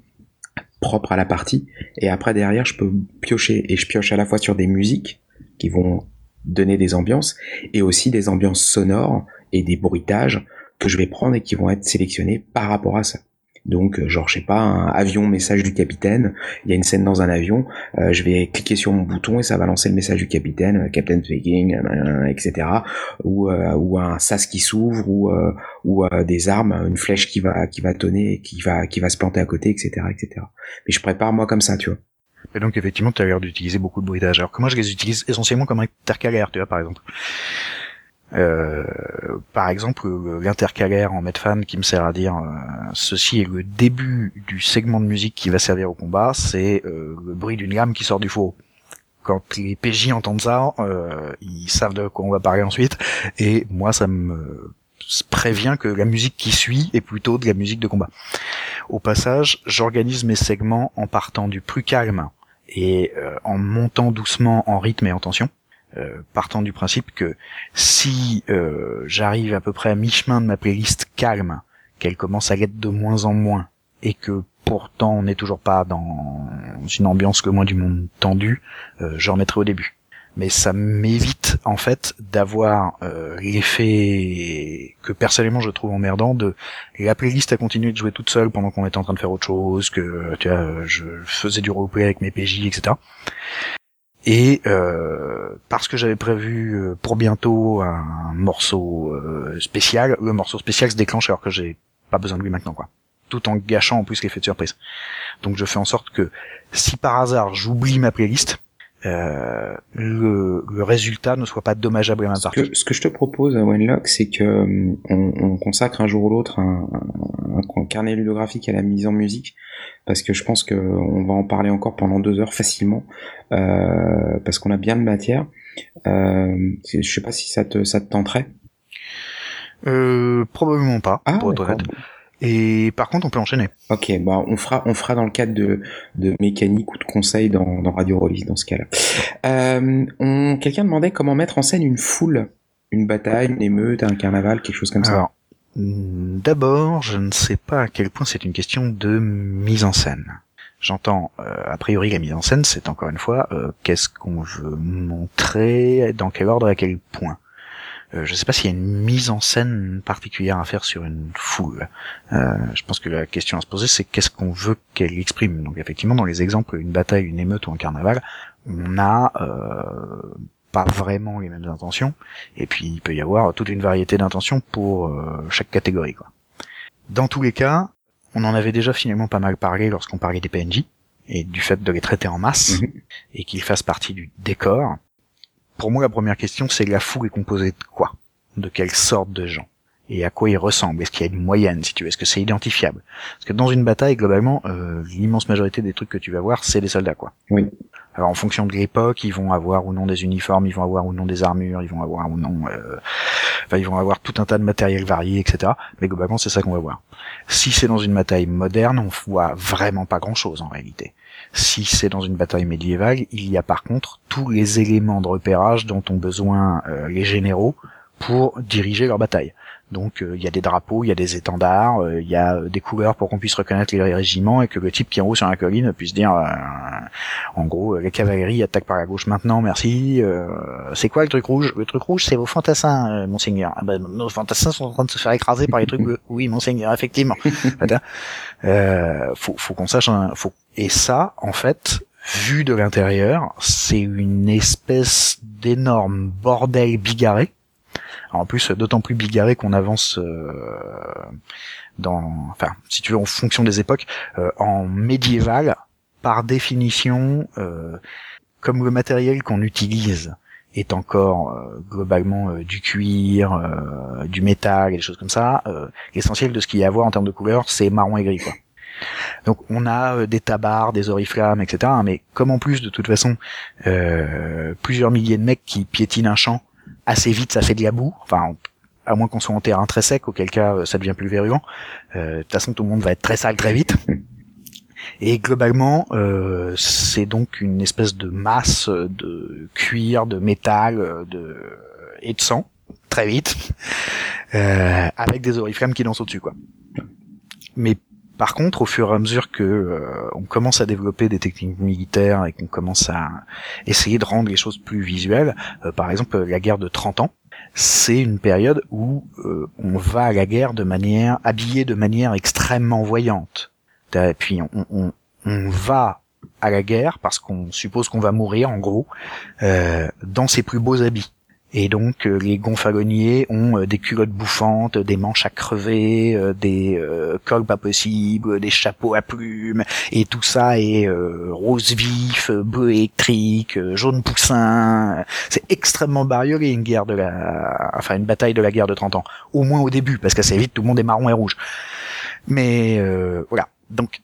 propres à la partie. Et après derrière, je peux piocher et je pioche à la fois sur des musiques qui vont donner des ambiances et aussi des ambiances sonores et des bruitages que je vais prendre et qui vont être sélectionnés par rapport à ça. Donc, euh, genre, je sais pas, un avion message du capitaine. Il y a une scène dans un avion. Euh, je vais cliquer sur mon bouton et ça va lancer le message du capitaine, euh, Captain speaking, etc. Ou, ou un sas qui s'ouvre, ou, ou des armes, une flèche qui va qui va tonner, qui va qui va se planter à côté, etc., etc. Mais je prépare moi comme ça, tu vois. Et donc effectivement, tu as l'air d'utiliser beaucoup de bruitage. Alors que moi, je les utilise essentiellement comme intercalaire, tu vois, par exemple. Euh, par exemple, l'intercalaire en Medfan qui me sert à dire ceci est le début du segment de musique qui va servir au combat, c'est le bruit d'une lame qui sort du four quand les PJ entendent ça, euh, ils savent de quoi on va parler ensuite. Et moi, ça me prévient que la musique qui suit est plutôt de la musique de combat. Au passage, j'organise mes segments en partant du plus calme et euh, en montant doucement en rythme et en tension. Euh, partant du principe que si j'arrive à peu près à mi-chemin de ma playlist calme, qu'elle commence à l'être de moins en moins, et que pourtant on n'est toujours pas dans une ambiance que moins du monde tendu, euh, je remettrai au début. Mais ça m'évite en fait d'avoir euh, l'effet que personnellement je trouve emmerdant de la playlist a continué de jouer toute seule pendant qu'on était en train de faire autre chose, que tu vois, je faisais du roleplay avec mes PJ, etc. Et euh, parce que j'avais prévu euh, pour bientôt un morceau spécial, le morceau spécial se déclenche alors que j'ai pas besoin de lui maintenant quoi tout en gâchant en plus l'effet de surprise. Donc je fais en sorte que si par hasard j'oublie ma playlist, euh, le, résultat ne soit pas dommageable à ma part. Ce que, je te propose à Wenlock, c'est que euh, on, consacre un jour ou l'autre un, carnet ludographique à la mise en musique, parce que je pense qu'on va en parler encore pendant deux heures facilement, euh, parce qu'on a bien de matière. je sais pas si ça te ça te tenterait. probablement pas, ah, pour être honnête. Et par contre, on peut enchaîner. Ok, bah on fera, on fera dans le cadre de, de mécanique ou de conseil dans, dans Radio Release dans ce cas-là. Euh, Quelqu'un demandait comment mettre en scène une foule, une bataille, une émeute, un carnaval, quelque chose comme ça. Alors, d'abord, je ne sais pas à quel point c'est une question de mise en scène. J'entends, euh, a priori, la mise en scène, c'est encore une fois, euh, qu'est-ce qu'on veut montrer, dans quel ordre, à quel point. Euh, je ne sais pas s'il y a une mise en scène particulière à faire sur une foule. Euh, je pense que la question à se poser, c'est qu'est-ce qu'on veut qu'elle exprime. Donc effectivement, dans les exemples, une bataille, une émeute ou un carnaval, on n'a euh, pas vraiment les mêmes intentions. Et puis il peut y avoir toute une variété d'intentions pour chaque catégorie. Quoi. Dans tous les cas, on en avait déjà finalement pas mal parlé lorsqu'on parlait des PNJ et du fait de les traiter en masse mhm. et qu'ils fassent partie du décor pour moi, la première question, c'est la foule est composée de quoi? De quelle sorte de gens? Et à quoi ils ressemblent? Est-ce qu'il y a une moyenne, si tu veux? Est-ce que c'est identifiable? Parce que dans une bataille, globalement, euh, l'immense majorité des trucs que tu vas voir, c'est des soldats, quoi. Oui. Alors en fonction de l'époque, ils vont avoir ou non des uniformes, ils vont avoir ou non des armures, ils vont avoir ou non, euh... enfin ils vont avoir tout un tas de matériel varié, etc. Mais globalement, c'est ça qu'on va voir. Si c'est dans une bataille moderne, on voit vraiment pas grand-chose en réalité. Si c'est dans une bataille médiévale, il y a par contre tous les éléments de repérage dont ont besoin euh, les généraux pour diriger leur bataille. Donc euh, il y a des drapeaux, il y a des étendards, euh, il y a des couleurs pour qu'on puisse reconnaître les régiments et que le type qui est en haut sur la colline puisse dire en gros les cavaleries attaquent par la gauche maintenant, merci. c'est quoi le truc rouge? Le truc rouge c'est vos fantassins, monseigneur. Ah ben, nos fantassins sont en train de se faire écraser par les trucs bleus. Oui, monseigneur, effectivement. faut, faut qu'on sache, faut et ça, en fait, vu de l'intérieur, c'est une espèce d'énorme bordel bigarré. en plus, d'autant plus bigarré qu'on avance euh, dans, enfin, si tu veux, en fonction des époques, euh, en médiéval, par définition, euh, comme le matériel qu'on utilise est encore globalement du cuir, du métal et des choses comme ça, l'essentiel de ce qu'il y a à voir en termes de couleur, c'est marron et gris, quoi. Donc on a euh, des tabards, des oriflammes, etc. Mais comme en plus de toute façon euh, plusieurs milliers de mecs qui piétinent un champ assez vite, ça fait de la boue. Enfin, à moins qu'on soit en terrain très sec, auquel cas euh, ça devient plus verruant. de toute façon, tout le monde va être très sale très vite. Et globalement, c'est donc une espèce de masse de cuir, de métal, de et de sang très vite, avec des oriflammes qui dansent au-dessus, quoi. Mais par contre, au fur et à mesure que euh, on commence à développer des techniques militaires et qu'on commence à essayer de rendre les choses plus visuelles, euh, par exemple la guerre de 30 ans, c'est une période où euh, on va à la guerre de manière habillé de manière extrêmement voyante. Et puis on, on, on va à la guerre parce qu'on suppose qu'on va mourir en gros dans ses plus beaux habits. Et donc euh, les gonfaloniers ont euh, des culottes bouffantes, des manches à crever, euh, des cols pas possibles, des chapeaux à plumes, et tout ça est rose vif, bleu électrique, jaune poussin. C'est extrêmement bariolé une guerre de la, enfin une bataille de la guerre de 30 ans. Au moins au début, parce qu'assez vite tout le monde est marron et rouge. Mais voilà. Donc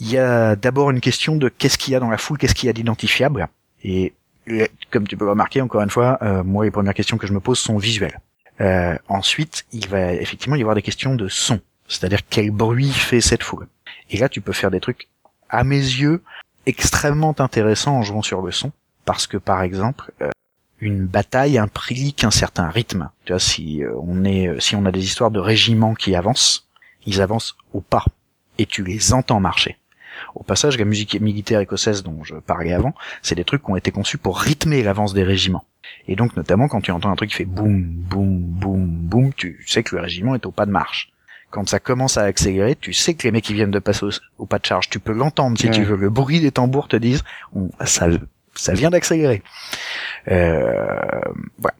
il y a d'abord une question de qu'est-ce qu'il y a dans la foule, qu'est-ce qu'il y a d'identifiable. Et comme tu peux remarquer, encore une fois, euh, moi, les premières questions que je me pose sont visuelles. Euh, ensuite, il va effectivement y avoir des questions de son, c'est-à-dire quel bruit fait cette foule. Et là, tu peux faire des trucs, à mes yeux, extrêmement intéressants en jouant sur le son, parce que par exemple, euh, une bataille implique un certain rythme. Tu vois, si on est, si on a des histoires de régiments qui avancent, ils avancent au pas, et tu les entends marcher. Au passage, la musique militaire écossaise dont je parlais avant, c'est des trucs qui ont été conçus pour rythmer l'avance des régiments. Et donc, notamment, quand tu entends un truc qui fait boum, boum, boum, boum, tu sais que le régiment est au pas de marche. Quand ça commence à accélérer, tu sais que les mecs qui viennent de passer au, pas de charge, tu peux l'entendre si tu veux. Le bruit des tambours te disent, ça, ça vient d'accélérer. Euh, voilà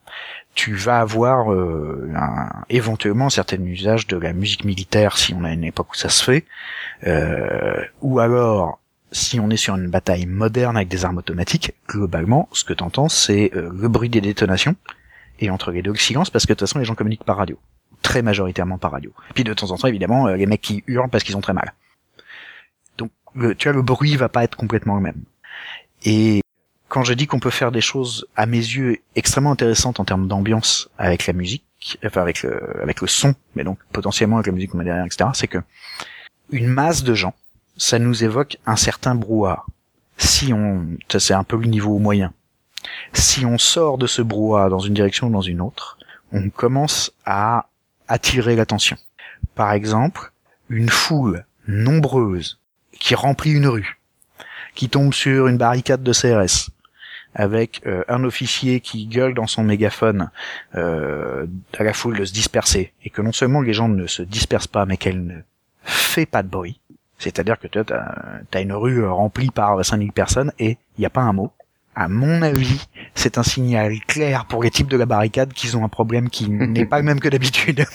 tu vas avoir euh, un, éventuellement un certain usage de la musique militaire si on a une époque où ça se fait, euh, ou alors si on est sur une bataille moderne avec des armes automatiques, globalement, ce que t'entends, c'est euh, le bruit des détonations, et entre les deux le silence, parce que de toute façon les gens communiquent par radio, très majoritairement par radio. Puis de temps en temps, évidemment, les mecs qui hurlent parce qu'ils ont très mal. Donc, tu vois, le bruit va pas être complètement le même. Et quand je dis qu'on peut faire des choses à mes yeux extrêmement intéressantes en termes d'ambiance avec la musique, enfin avec le, avec le son, mais donc potentiellement avec la musique qu'on derrière, etc., c'est que une masse de gens, ça nous évoque un certain brouhaha. Si on, ça c'est un peu le niveau moyen. Si on sort de ce brouhaha dans une direction ou dans une autre, on commence à attirer l'attention. Par exemple, une foule nombreuse qui remplit une rue, qui tombe sur une barricade de CRS, avec euh, un officier qui gueule dans son mégaphone euh, à la foule de se disperser, et que non seulement les gens ne se dispersent pas, mais qu'elle ne fait pas de bruit, c'est-à-dire que tu as, une rue remplie par 5000 personnes et il n'y a pas un mot. À mon avis, c'est un signal clair pour les types de la barricade qu'ils ont un problème qui n'est pas le même que d'habitude.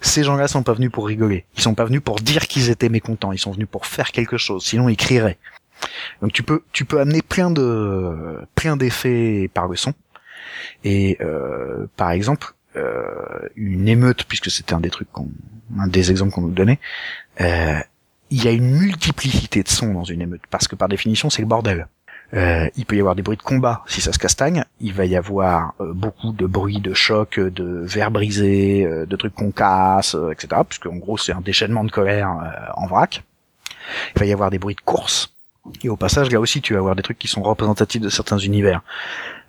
Ces gens-là sont pas venus pour rigoler. Ils sont pas venus pour dire qu'ils étaient mécontents. Ils sont venus pour faire quelque chose. Sinon, ils crieraient. Donc tu peux tu peux amener plein de plein d'effets par le son. Et euh, par exemple, euh, une émeute, puisque c'était un des trucs qu'on, un des exemples qu'on nous donnait, euh, il y a une multiplicité de sons dans une émeute, parce que par définition c'est le bordel. Euh, il peut y avoir des bruits de combat si ça se castagne. Il va y avoir euh, beaucoup de bruits de choc, de verres brisés, euh, de trucs qu'on casse, etc. Puisque en gros c'est un déchaînement de colère en vrac. Il va y avoir des bruits de course. Et au passage, là aussi, tu vas avoir des trucs qui sont représentatifs de certains univers.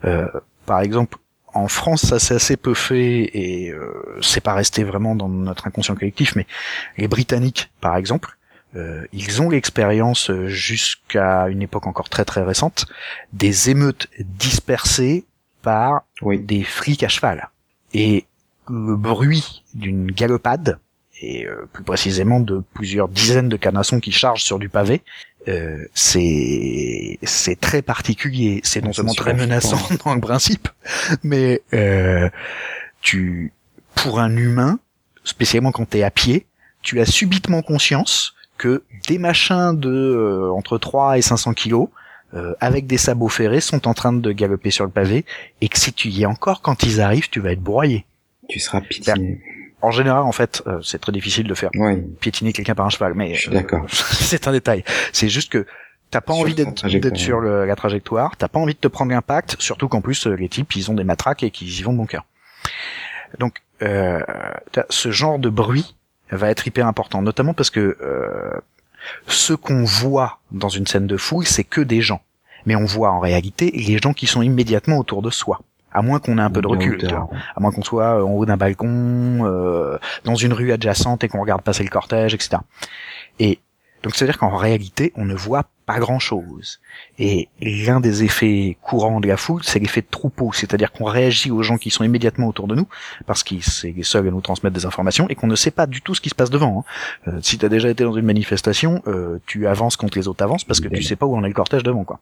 Euh, par exemple, en France, ça s'est assez peu fait et euh, c'est pas resté vraiment dans notre inconscient collectif, mais les Britanniques, par exemple, euh, ils ont l'expérience jusqu'à une époque encore très très récente des émeutes dispersées par des flics à cheval. Et le bruit d'une galopade, et euh, plus précisément de plusieurs dizaines de canassons qui chargent sur du pavé, euh, c'est c'est très particulier. C'est non seulement très menaçant dans le principe, mais euh, tu pour un humain, spécialement quand t'es à pied, tu as subitement conscience que des machins de euh, entre 3 et 500 kilos euh, avec des sabots ferrés sont en train de galoper sur le pavé et que si tu y es encore quand ils arrivent, tu vas être broyé. Tu seras piétiné en général, en fait, euh, c'est très difficile de faire piétiner quelqu'un par un cheval, mais euh, c'est un détail. C'est juste que t'as pas envie d'être sur la trajectoire, t'as pas envie de te prendre l'impact, surtout qu'en plus euh, les types ils ont des matraques et qu'ils y vont de bon cœur. Donc ce genre de bruit va être hyper important, notamment parce que ce qu'on voit dans une scène de fouille, c'est que des gens, mais on voit en réalité les gens qui sont immédiatement autour de soi à moins qu'on ait un peu de recul, à moins qu'on soit euh, en haut d'un balcon, euh, dans une rue adjacente et qu'on regarde passer le cortège, etc. Et donc c'est à dire qu'en réalité, on ne voit pas grand-chose. Et l'un des effets courants de la foule, c'est l'effet de troupeau, c'est-à-dire qu'on réagit aux gens qui sont immédiatement autour de nous, parce qu'ils c'est les seuls à nous transmettre des informations, et qu'on ne sait pas du tout ce qui se passe devant. Hein. Euh, si tu as déjà été dans une manifestation, euh, tu avances quand les autres avancent, parce que tu sais pas où en est le cortège devant, quoi.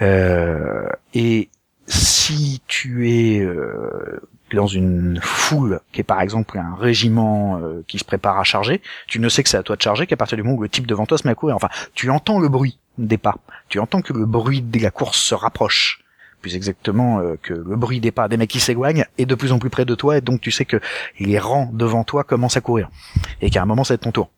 Euh, et si tu es euh, dans une foule qui est par exemple un régiment euh, qui se prépare à charger, tu ne sais que c'est à toi de charger qu'à partir du moment où le type devant toi se met à courir. Enfin, tu entends le bruit des pas, tu entends que le bruit de la course se rapproche, plus exactement euh, que le bruit des pas des mecs qui s'éloignent est de plus en plus près de toi, et donc tu sais que les rangs devant toi commencent à courir, et qu'à un moment ça va être ton tour.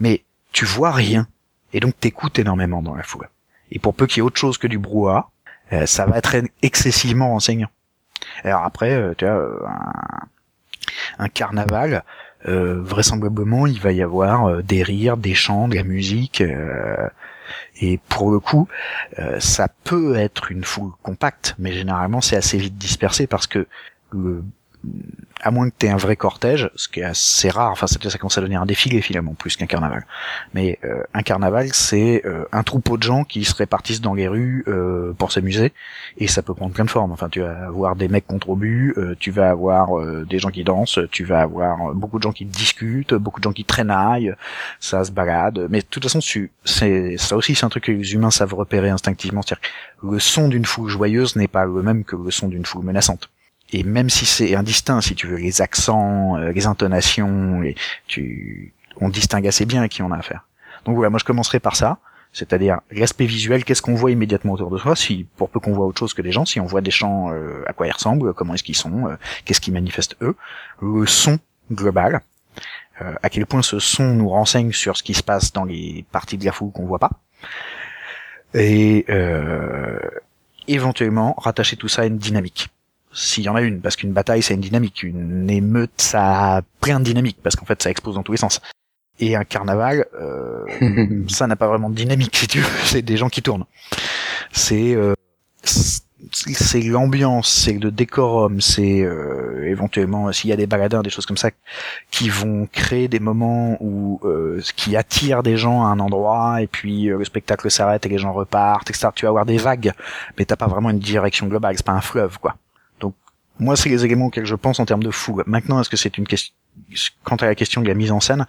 Mais tu vois rien, et donc t'écoutes énormément dans la foule. Et pour peu qu'il y ait autre chose que du brouhaha, euh, ça va être excessivement renseignant. Alors après, euh, tu vois, euh, un, carnaval, euh, vraisemblablement, il va y avoir des rires, des chants, de la musique. euh, et pour le coup, euh, ça peut être une foule compacte, mais généralement c'est assez vite dispersé parce que le- à moins que tu un vrai cortège, ce qui est assez rare, enfin ça, commence à devenir un défilé finalement plus qu'un carnaval. Mais euh, un carnaval, c'est euh, un troupeau de gens qui se répartissent dans les rues euh, pour s'amuser, et ça peut prendre plein de formes. Enfin, tu vas avoir des mecs contre obus, tu vas avoir des gens qui dansent, tu vas avoir beaucoup de gens qui discutent, beaucoup de gens qui traînaillent, ça se balade. Mais de toute façon, c'est ça aussi, c'est un truc que les humains savent repérer instinctivement. C'est-à-dire le son d'une foule joyeuse n'est pas le même que le son d'une foule menaçante. Et même si c'est indistinct, si tu veux, les accents, euh, les intonations, tu, on distingue assez bien à qui on a affaire. Donc voilà, moi je commencerai par ça, c'est-à-dire l'aspect visuel, qu'est-ce qu'on voit immédiatement autour de soi, si pour peu qu'on voit autre chose que des gens, si on voit des gens, euh, à quoi ils ressemblent, comment est-ce qu'ils sont, euh, qu'est-ce qu'ils manifestent eux, le son global, euh, à quel point ce son nous renseigne sur ce qui se passe dans les parties de la foule qu'on voit pas, et euh, éventuellement rattacher tout ça à une dynamique s'il y en a une, parce qu'une bataille c'est une dynamique, une émeute ça a plein de dynamique, parce qu'en fait ça explose dans tous les sens. Et un carnaval, euh, ça n'a pas vraiment de dynamique si tu veux, c'est des gens qui tournent. C'est euh, c'est l'ambiance, c'est le décorum, c'est euh, éventuellement s'il y a des baladins, des choses comme ça qui vont créer des moments où euh, qui attirent des gens à un endroit et puis euh, le spectacle s'arrête et les gens repartent, etc. Tu vas avoir des vagues, mais t'as pas vraiment une direction globale, c'est pas un fleuve quoi. Moi c'est les éléments auxquels je pense en termes de foule. Maintenant est-ce que c'est une question quant à la question de la mise en scène,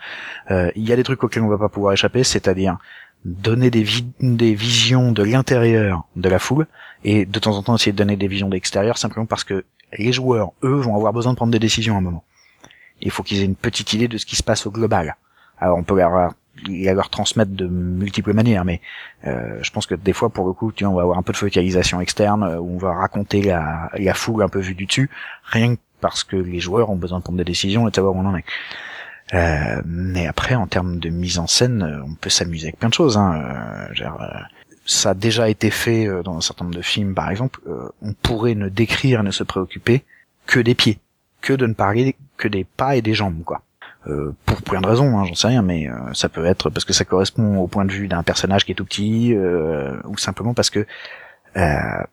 euh, il y a des trucs auxquels on va pas pouvoir échapper, c'est-à-dire donner des, des visions de l'intérieur de la foule et de temps en temps essayer de donner des visions de l'extérieur simplement parce que les joueurs, eux, vont avoir besoin de prendre des décisions à un moment. Il faut qu'ils aient une petite idée de ce qui se passe au global. Alors on peut leur, la leur transmettre de multiples manières, mais euh, je pense que des fois, pour le coup, tu vois, on va avoir un peu de focalisation externe euh, où on va raconter la, la foule un peu vue du dessus, rien que parce que les joueurs ont besoin de prendre des décisions et de savoir où on en est. Euh, mais après, en termes de mise en scène, euh, on peut s'amuser avec plein de choses. Hein. Euh, genre, ça a déjà été fait dans un certain nombre de films, par exemple. on pourrait ne décrire ne se préoccuper que des pieds, que de ne parler que des pas et des jambes, quoi. Euh, pour plein de raisons, hein, j'en sais rien, mais euh, ça peut être parce que ça correspond au point de vue d'un personnage qui est tout petit, euh, ou simplement parce que euh,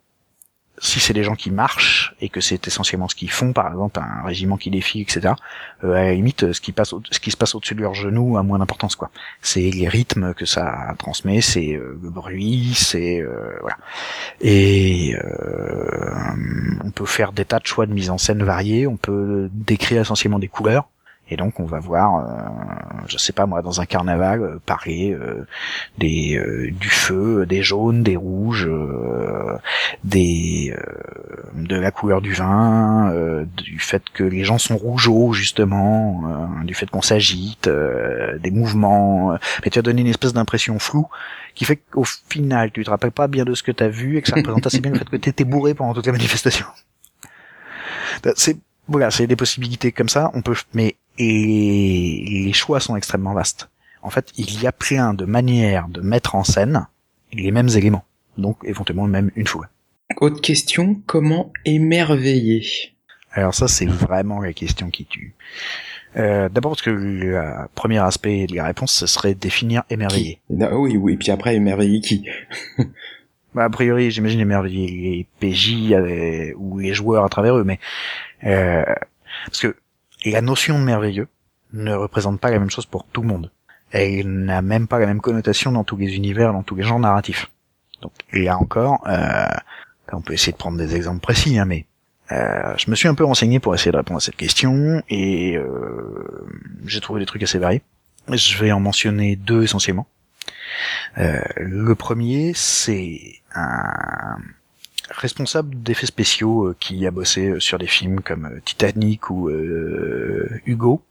si c'est des gens qui marchent et que c'est essentiellement ce qu'ils font, par exemple un régiment qui défile, etc. euh, à la limite, ce qui passe, ce qui se passe au-dessus de leurs genoux a moins d'importance, quoi. C'est les rythmes que ça transmet, c'est le bruit, c'est voilà. Et on peut faire des tas de choix de mise en scène variés. On peut décrire essentiellement des couleurs. Et donc on va voir, euh, je sais pas moi, dans un carnaval, euh, euh, des euh, du feu, des jaunes, des rouges, euh, des euh, de la couleur du vin, euh, du fait que les gens sont rougeaux justement, euh, du fait qu'on s'agite, euh, des mouvements. euh, mais tu as donné une espèce d'impression floue qui fait qu'au final tu te rappelles pas bien de ce que tu as vu et que ça représente assez bien le fait que tu étais bourré pendant toute la manifestation. C'est voilà, c'est des possibilités comme ça. On peut, mais et les choix sont extrêmement vastes. En fait, il y a plein de manières de mettre en scène les mêmes éléments, donc éventuellement même une foule. Autre question, comment émerveiller? Alors ça, c'est vraiment la question qui tue. Euh, D'abord parce que le premier aspect de la réponse, ce serait définir émerveiller. Ah Oui, oui, et puis après, émerveiller qui? Bah, a priori, j'imagine émerveiller les PJ euh, ou les joueurs à travers eux, mais euh, parce que la notion de merveilleux ne représente pas la même chose pour tout le monde. Elle n'a même pas la même connotation dans tous les univers, dans tous les genres narratifs. Donc là encore, euh, on peut essayer de prendre des exemples précis, hein, mais euh, je me suis un peu renseigné pour essayer de répondre à cette question et euh, j'ai trouvé des trucs assez variés. Je vais en mentionner deux essentiellement. Euh, le premier, c'est un, responsable d'effets spéciaux qui a bossé sur des films comme Titanic ou Hugo,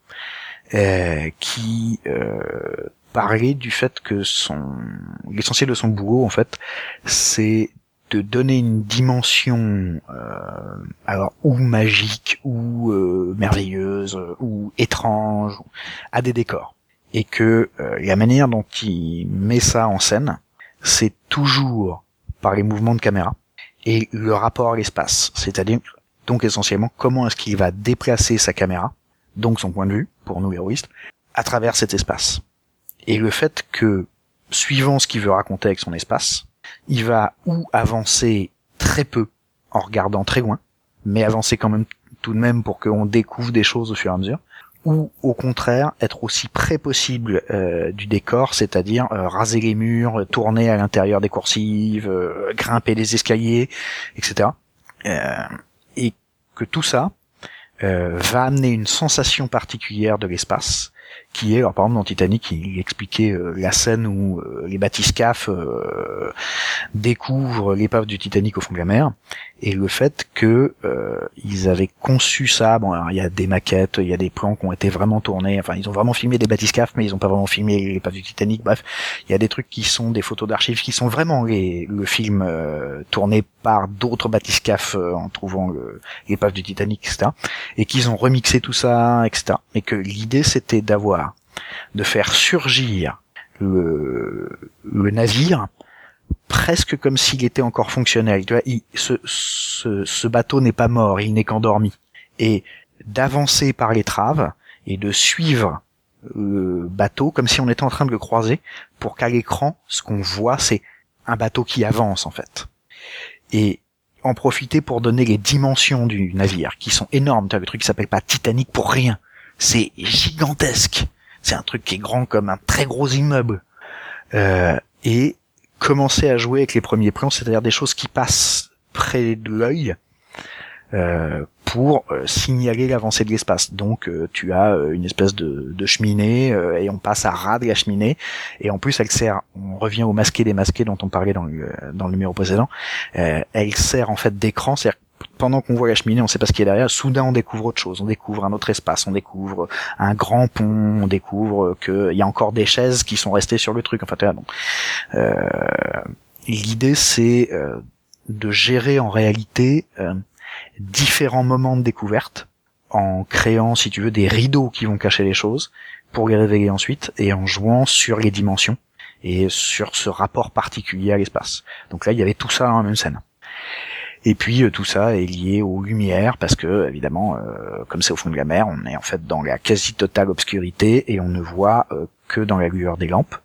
qui parlait du fait que son l'essentiel de son boulot en fait c'est de donner une dimension euh, alors ou magique ou euh, merveilleuse ou étrange à des décors. Et que euh, la manière dont il met ça en scène c'est toujours par les mouvements de caméra et le rapport à l'espace. C'est-à-dire donc essentiellement comment est-ce qu'il va déplacer sa caméra donc son point de vue pour nous héroïstes à travers cet espace. Et le fait que suivant ce qu'il veut raconter avec son espace il va ou avancer très peu en regardant très loin, mais avancer quand même tout de même pour qu'on découvre des choses au fur et à mesure, ou au contraire être aussi près possible euh, du décor, c'est-à-dire euh, raser les murs, tourner à l'intérieur des coursives, euh, grimper les escaliers, etc. et que tout ça va amener une sensation particulière de l'espace qui est, alors par exemple dans Titanic, il expliquait la scène où les bathyscaphes découvrent l'épave du Titanic au fond de la mer, et le fait que ils avaient conçu ça. Bon, il y a des maquettes, il y a des plans qui ont été vraiment tournés. Enfin, ils ont vraiment filmé des bathyscaphes, mais ils ont pas vraiment filmé l'épave du Titanic. Bref, il y a des trucs qui sont des photos d'archives qui sont vraiment les, le film tourné par d'autres bathyscaphes en trouvant l'épave du Titanic, etc. Et qu'ils ont remixé tout ça, etc. Et que l'idée c'était d'avoir de faire surgir le, navire presque comme s'il était encore fonctionnel. Tu vois, ce, bateau n'est pas mort, il n'est qu'endormi. Et d'avancer par les traves et de suivre le bateau comme si on était en train de le croiser pour qu'à l'écran, ce qu'on voit, c'est un bateau qui avance en fait. Et en profiter pour donner les dimensions du navire, qui sont énormes. Tu vois, le truc qui s'appelle pas Titanic pour rien c'est gigantesque. C'est un truc qui est grand comme un très gros immeuble. Euh, et commencer à jouer avec les premiers plans, c'est-à-dire des choses qui passent près de l'œil euh, pour euh, signaler l'avancée de l'espace. Donc tu as une espèce de, de cheminée et on passe à ras de la cheminée et en plus elle sert, on revient au masqué des masqués dont on parlait dans le, dans le numéro précédent, elle sert en fait d'écran, c'est-à-dire pendant qu'on voit la cheminée, on sait pas ce qui est derrière. Soudain, on découvre autre chose. On découvre un autre espace. On découvre un grand pont. On découvre qu'il y a encore des chaises qui sont restées sur le truc. Enfin, bon. Euh, L'idée, c'est euh, de gérer en réalité euh, différents moments de découverte en créant, si tu veux, des rideaux qui vont cacher les choses pour les révéler ensuite et en jouant sur les dimensions et sur ce rapport particulier à l'espace. Donc là, il y avait tout ça dans la même scène. Et puis euh, tout ça est lié aux lumières parce que évidemment, euh, comme c'est au fond de la mer, on est en fait dans la quasi totale obscurité et on ne voit euh, que dans la lueur des lampes.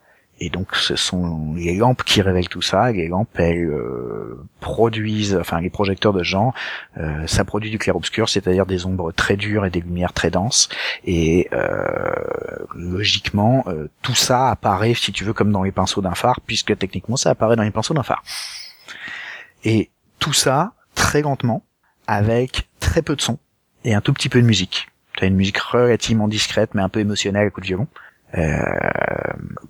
Et donc ce sont les lampes qui révèlent tout ça. Les lampes elles produisent, enfin les projecteurs de genre, ça produit du clair-obscur, c'est-à-dire des ombres très dures et des lumières très denses. Et logiquement, tout ça apparaît, si tu veux, comme dans les pinceaux d'un phare, puisque techniquement ça apparaît dans les pinceaux d'un phare. Et tout ça très lentement, avec très peu de son et un tout petit peu de musique. Tu as une musique relativement discrète, mais un peu émotionnelle, à coup de violon, euh,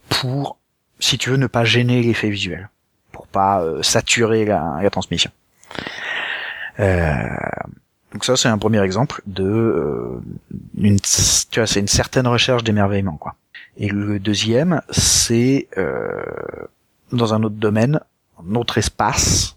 pour, si tu veux, ne pas gêner l'effet visuel, pour pas euh, saturer la, la transmission. Euh, donc ça, c'est un premier exemple de euh, une, tu vois, c'est une certaine recherche d'émerveillement, quoi. Et le deuxième, c'est euh, dans un autre domaine, un autre espace,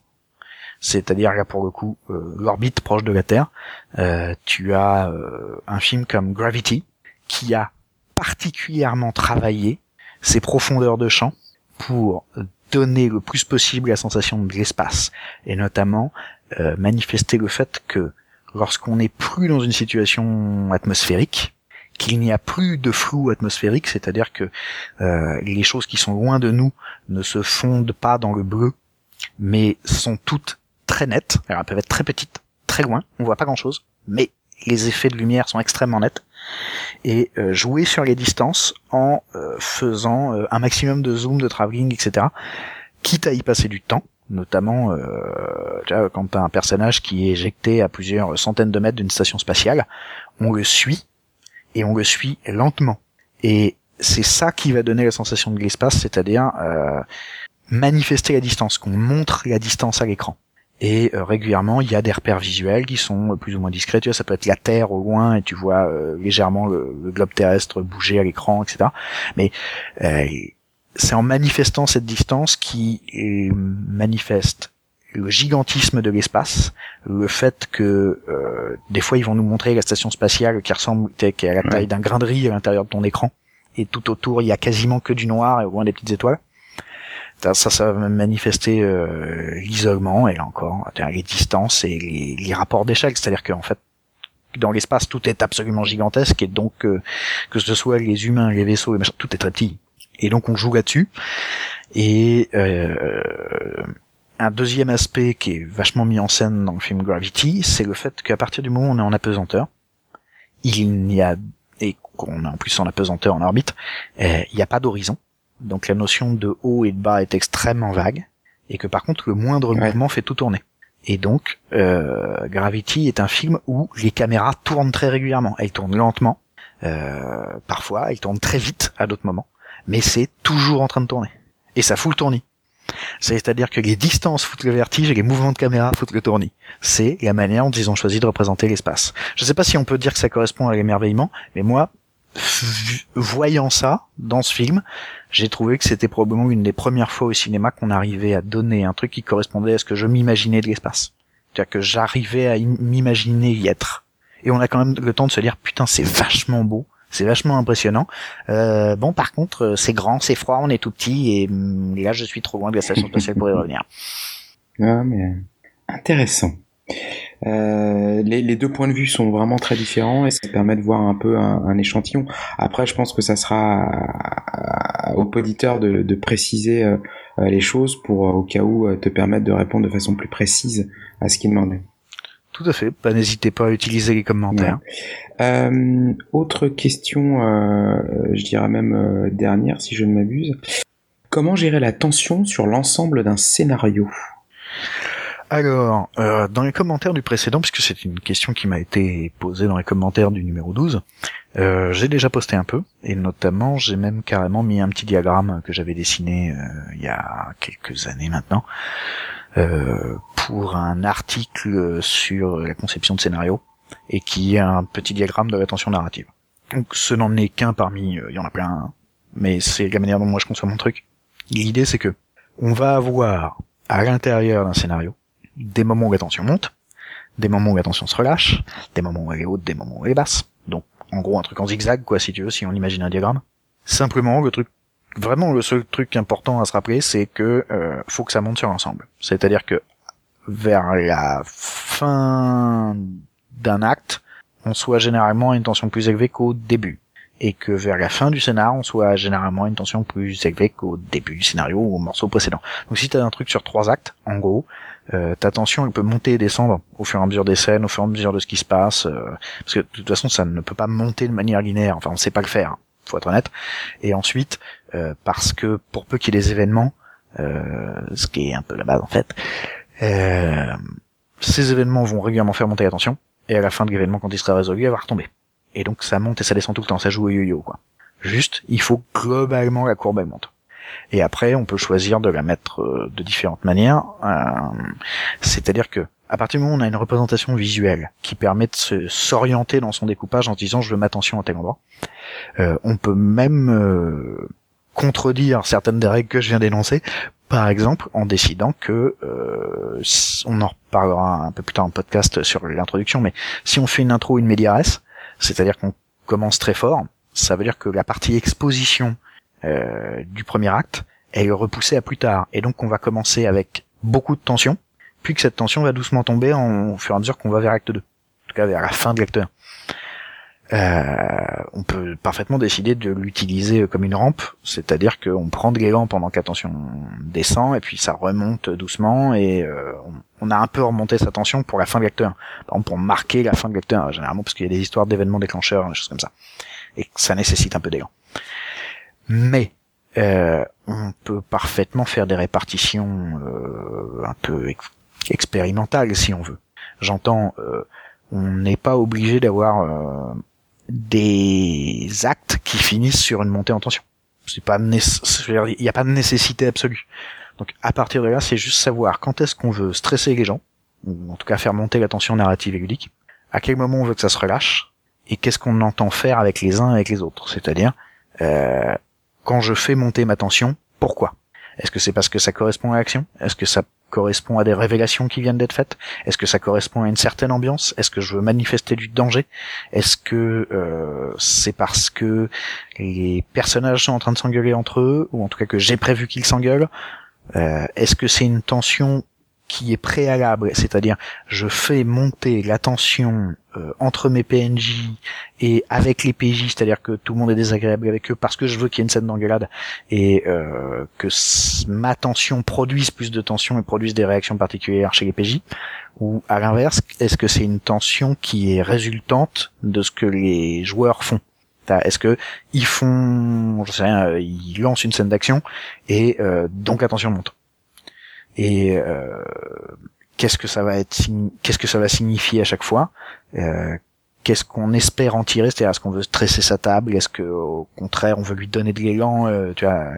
c'est-à-dire là pour le coup euh, l'orbite proche de la Terre. Euh, tu as euh, un film comme Gravity qui a particulièrement travaillé ses profondeurs de champ pour donner le plus possible la sensation de l'espace et notamment manifester le fait que lorsqu'on n'est plus dans une situation atmosphérique, qu'il n'y a plus de flou atmosphérique, c'est-à-dire que les choses qui sont loin de nous ne se fondent pas dans le bleu, mais sont toutes très nettes. elles peuvent être très petites, très loin, on voit pas grand chose, mais les effets de lumière sont extrêmement nets. Et euh, jouer sur les distances en euh, faisant euh, un maximum de zoom, de travelling, etc. Quitte à y passer du temps, notamment tu vois, quand t'as un personnage qui est éjecté à plusieurs centaines de mètres d'une station spatiale, on le suit et on le suit lentement. Et c'est ça qui va donner la sensation de l'espace, c'est-à-dire manifester la distance, qu'on montre la distance à l'écran et euh, régulièrement il y a des repères visuels qui sont plus ou moins discrets. Tu vois, ça peut être la Terre au loin et tu vois légèrement le, globe terrestre bouger à l'écran, etc. Mais c'est en manifestant cette distance qui manifeste le gigantisme de l'espace, le fait que euh, des fois ils vont nous montrer la station spatiale qui ressemble qui est à la taille d'un grain de riz à l'intérieur de ton écran et tout autour il y a quasiment que du noir et au loin des petites étoiles. Ça, ça, va manifester euh, l'isolement et là encore les distances et les, rapports d'échelle, c'est-à-dire qu'en fait dans l'espace tout est absolument gigantesque et donc euh, que ce soit les humains, les vaisseaux, tout est très petit. Et donc on joue là-dessus et euh, un deuxième aspect qui est vachement mis en scène dans le film Gravity, c'est le fait qu'à partir du moment où on est en apesanteur, il n'y a et qu'on est en plus en apesanteur en orbite, euh, il n'y a pas d'horizon. Donc la notion de haut et de bas est extrêmement vague, et que par contre le moindre mouvement fait tout tourner. Et donc euh, Gravity est un film où les caméras tournent très régulièrement. Elles tournent lentement, euh, parfois, elles tournent très vite à d'autres moments, mais c'est toujours en train de tourner. Et ça fout le tournis. C'est-à-dire que les distances foutent le vertige et les mouvements de caméra foutent le tournis. C'est la manière dont ils ont choisi de représenter l'espace. Je ne sais pas si on peut dire que ça correspond à l'émerveillement, mais moi, voyant ça dans ce film, j'ai trouvé que c'était probablement une des premières fois au cinéma qu'on arrivait à donner un truc qui correspondait à ce que je m'imaginais de l'espace. C'est-à-dire que j'arrivais à m'imaginer y être. Et on a quand même le temps de se dire, putain, c'est vachement beau c'est vachement impressionnant. Euh, bon, par contre, euh, c'est grand, c'est froid, on est tout petit, et, mm, là, je suis trop loin de la station spatiale pour y revenir. Ah, mais intéressant. Euh, les, deux points de vue sont vraiment très différents et ça permet de voir un peu un, échantillon. Après, je pense que ça sera au poditeur de, de préciser euh, les choses pour, au cas où, te permettre de répondre de façon plus précise à ce qu'il demandait. Tout à fait. Bah, n'hésitez pas à utiliser les commentaires. Euh, autre question, euh, je dirais même euh, dernière si je ne m'abuse. Comment gérer la tension sur l'ensemble d'un scénario? Alors, dans les commentaires du précédent, puisque c'est une question qui m'a été posée dans les commentaires du numéro 12, j'ai déjà posté un peu, et notamment j'ai même carrément mis un petit diagramme que j'avais dessiné il y a quelques années maintenant, euh, pour un article sur la conception de scénario et qui est un petit diagramme de rétention narrative. Donc ce n'en est qu'un parmi, euh, il y en a plein, hein. mais c'est la manière dont moi je conçois mon truc. L'idée c'est que on va avoir à l'intérieur d'un scénario des moments où la tension monte, des moments où la tension se relâche, des moments où elle est haute, des moments où elle est basse. Donc en gros un truc en zigzag quoi si tu veux, si on imagine un diagramme. Simplement le truc vraiment le seul truc important à se rappeler, c'est que euh, faut que ça monte sur l'ensemble. C'est-à-dire que vers la fin d'un acte, on soit généralement à une tension plus élevée qu'au début. Et que vers la fin du scénar, on soit généralement à une tension plus élevée qu'au début du scénario ou au morceau précédent. Donc si t'as un truc sur trois actes, en gros, euh, ta tension elle peut monter et descendre au fur et à mesure des scènes, au fur et à mesure de ce qui se passe, euh, parce que de toute façon ça ne peut pas monter de manière linéaire, enfin on sait pas le faire, faut être honnête. Et ensuite, euh, parce que pour peu qu'il y ait des événements, euh, ce qui est un peu la base en fait, ces événements vont régulièrement faire monter la tension, et à la fin de l'événement, quand il sera résolu, elle va retomber. Et donc ça monte et ça descend tout le temps, ça joue au yo-yo quoi. Juste, il faut globalement la courbe monte. Et après, on peut choisir de la mettre de différentes manières. C'est-à-dire que à partir du moment où on a une représentation visuelle qui permet de s'orienter dans son découpage en disant je veux ma tension à tel endroit, on peut même contredire certaines des règles que je viens d'énoncer, par exemple en décidant que, euh, on en reparlera un peu plus tard en podcast sur l'introduction, mais si on fait une intro, une médiaresse, c'est-à-dire qu'on commence très fort, ça veut dire que la partie exposition euh, du premier acte est repoussée à plus tard, et donc on va commencer avec beaucoup de tension, puis que cette tension va doucement tomber en, au fur et à mesure qu'on va vers l'acte 2, en tout cas vers la fin de l'acte 1. Euh, on peut parfaitement décider de l'utiliser comme une rampe, c'est-à-dire qu'on prend de l'élan pendant que la tension descend et puis ça remonte doucement et euh, on, a un peu remonté sa tension pour la fin de l'acteur. Par exemple pour marquer la fin de l'acteur, généralement parce qu'il y a des histoires d'événements déclencheurs, des choses comme ça, et ça nécessite un peu d'élan. Mais euh, on peut parfaitement faire des répartitions un peu expérimentales si on veut. J'entends, on n'est pas obligé d'avoir des actes qui finissent sur une montée en tension. C'est pas il n'y a pas de nécessité absolue. Donc à partir de là, c'est juste savoir quand est-ce qu'on veut stresser les gens ou en tout cas faire monter la tension narrative et ludique, à quel moment on veut que ça se relâche, et qu'est-ce qu'on entend faire avec les uns et avec les autres. C'est-à-dire, euh, quand je fais monter ma tension, pourquoi? Est-ce que c'est parce que ça correspond à l'action? Est-ce que ça correspond à des révélations qui viennent d'être faites? Est-ce que ça correspond à une certaine ambiance? Est-ce que je veux manifester du danger? Est-ce que euh, c'est parce que les personnages sont en train de s'engueuler entre eux, ou en tout cas que j'ai prévu qu'ils s'engueulent? Euh, Est-ce que c'est une tension qui est préalable, c'est-à-dire je fais monter la tension euh, entre mes PNJ et avec les PJ, c'est-à-dire que tout le monde est désagréable avec eux parce que je veux qu'il y ait une scène d'engueulade et euh, que ma tension produise plus de tension et produise des réactions particulières chez les PJ, ou à l'inverse, est-ce que c'est une tension qui est résultante de ce que les joueurs font? Est-ce que ils font, je sais rien, euh, ils lancent une scène d'action et donc la tension monte? Et euh, qu'est-ce que ça va être qu'est-ce que ça va signifier à chaque fois? Euh, qu'est-ce qu'on espère en tirer? C'est-à-dire est-ce qu'on veut stresser sa table? Est-ce que au contraire on veut lui donner de l'élan euh, tu vois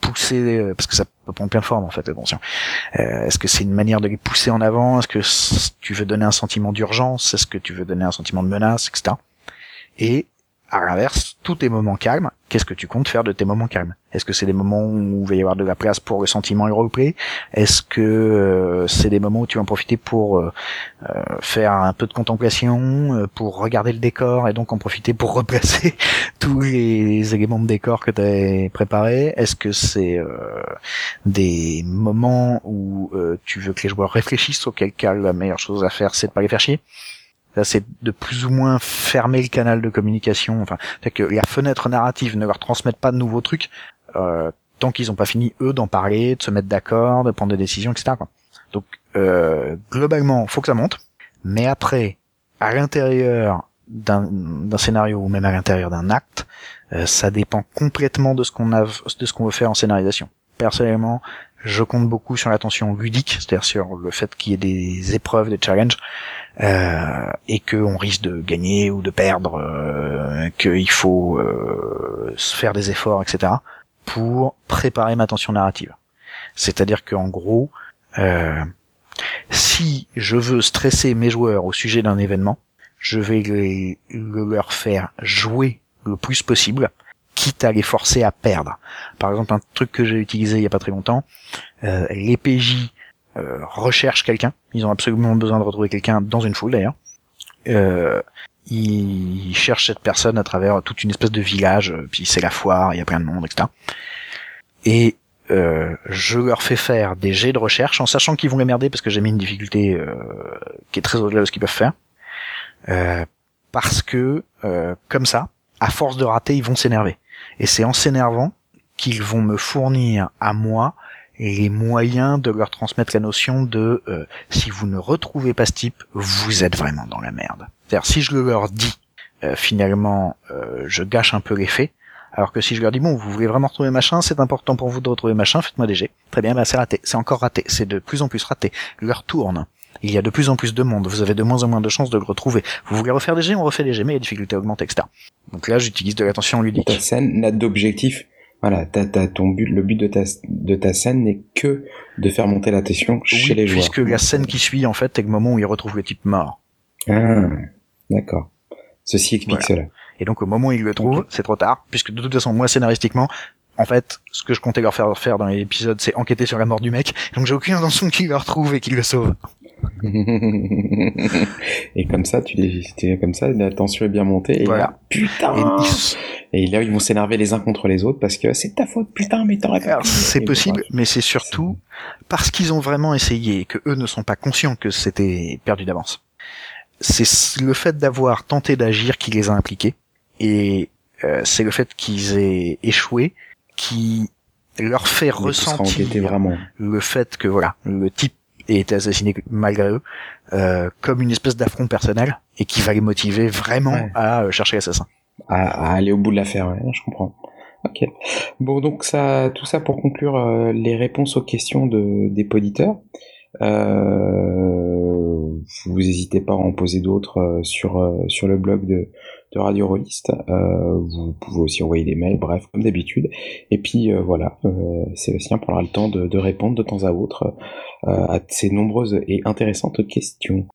pousser euh, parce que ça peut prendre plein de en fait attention. Euh, est-ce que c'est une manière de les pousser en avant? Est-ce que tu veux donner un sentiment d'urgence? Est-ce que tu veux donner un sentiment de menace etc et à l'inverse, tous tes moments calmes, qu'est-ce que tu comptes faire de tes moments calmes? Est-ce que c'est des moments où il va y avoir de la place pour le sentiment roleplay Est-ce que euh, c'est des moments où tu vas en profiter pour euh, euh, faire un peu de contemplation, pour regarder le décor et donc en profiter pour replacer tous les éléments de décor que tu as préparés? Est-ce que c'est des moments où tu veux que les joueurs réfléchissent auquel cas la meilleure chose à faire c'est de pas les faire chier? C'est de plus ou moins fermer le canal de communication. Enfin, c'est que la fenêtre narrative ne leur transmette pas de nouveaux trucs euh, tant qu'ils n'ont pas fini eux d'en parler, de se mettre d'accord, de prendre des décisions, etc. Donc euh, globalement, faut que ça monte. Mais après, à l'intérieur d'un scénario ou même à l'intérieur d'un acte, euh, ça dépend complètement de ce qu'on a, de ce qu'on veut faire en scénarisation. Personnellement, je compte beaucoup sur l'attention ludique, c'est-à-dire sur le fait qu'il y ait des épreuves, des challenges, euh, et qu'on risque de gagner ou de perdre, euh, qu'il faut euh, faire des efforts, etc., pour préparer ma tension narrative. C'est-à-dire qu'en gros, euh, si je veux stresser mes joueurs au sujet d'un événement, je vais les, leur faire jouer le plus possible, quitte à les forcer à perdre. Par exemple, un truc que j'ai utilisé il y a pas très longtemps, euh, les PJ euh, recherchent quelqu'un. Ils ont absolument besoin de retrouver quelqu'un dans une foule d'ailleurs. Euh, ils cherchent cette personne à travers toute une espèce de village, euh, puis c'est la foire, il y a plein de monde, etc. Et euh, je leur fais faire des jets de recherche en sachant qu'ils vont les merder parce que j'ai mis une difficulté qui est très au-delà de ce qu'ils peuvent faire. Parce que comme ça, à force de rater, ils vont s'énerver. Et c'est en s'énervant qu'ils vont me fournir à moi les moyens de leur transmettre la notion de euh, si vous ne retrouvez pas ce type, vous êtes vraiment dans la merde. C'est-à-dire si je leur dis euh, finalement euh, je gâche un peu l'effet, alors que si je leur dis bon vous voulez vraiment retrouver machin, c'est important pour vous de retrouver machin, faites-moi des. Très bien, bah c'est raté, c'est encore raté, c'est de plus en plus raté. Leur tourne. Il y a de plus en plus de monde, vous avez de moins en moins de chances de le retrouver. Vous voulez refaire des jets, on refait des jets, mais les difficultés augmentent, etc. Donc là, j'utilise de l'attention ludique. Ta scène n'a d'objectif voilà, ton but, le but de ta, de ta scène n'est que de faire monter la tension chez les joueurs. Puisque la scène qui suit, en fait, est le moment où il retrouve le type mort. Ah, d'accord. Ceci explique cela. Et donc, au moment où il le trouve, c'est trop tard, puisque de toute façon, moi, scénaristiquement, en fait, ce que je comptais leur faire faire dans l'épisode, c'est enquêter sur la mort du mec. Donc, j'ai aucune intention qu'il le retrouve et qu'il le sauve. et comme ça, tu les, comme ça, la tension est bien montée. Et voilà. putain. Et, là, ils vont s'énerver les uns contre les autres parce que c'est ta faute, putain, mais t'aurais pas. C'est possible, mais c'est surtout parce qu'ils ont vraiment essayé et que eux ne sont pas conscients que c'était perdu d'avance. C'est le fait d'avoir tenté d'agir qui les a impliqués et euh, c'est le fait qu'ils aient échoué qui leur fait ressentir vraiment. le fait que voilà le type et été assassiné malgré eux, euh, comme une espèce d'affront personnel et qui va les motiver vraiment à euh, chercher l'assassin. À, aller au bout de l'affaire, ouais, je comprends. Ok. Bon, donc ça, tout ça pour conclure euh, les réponses aux questions de, des poditeurs. Euh, vous n'hésitez pas à en poser d'autres sur sur le blog de, Radio Rolliste. vous pouvez aussi envoyer des mails, bref, comme d'habitude. Et puis voilà, Sébastien prendra le temps de, répondre de temps à autre à ces nombreuses et intéressantes questions.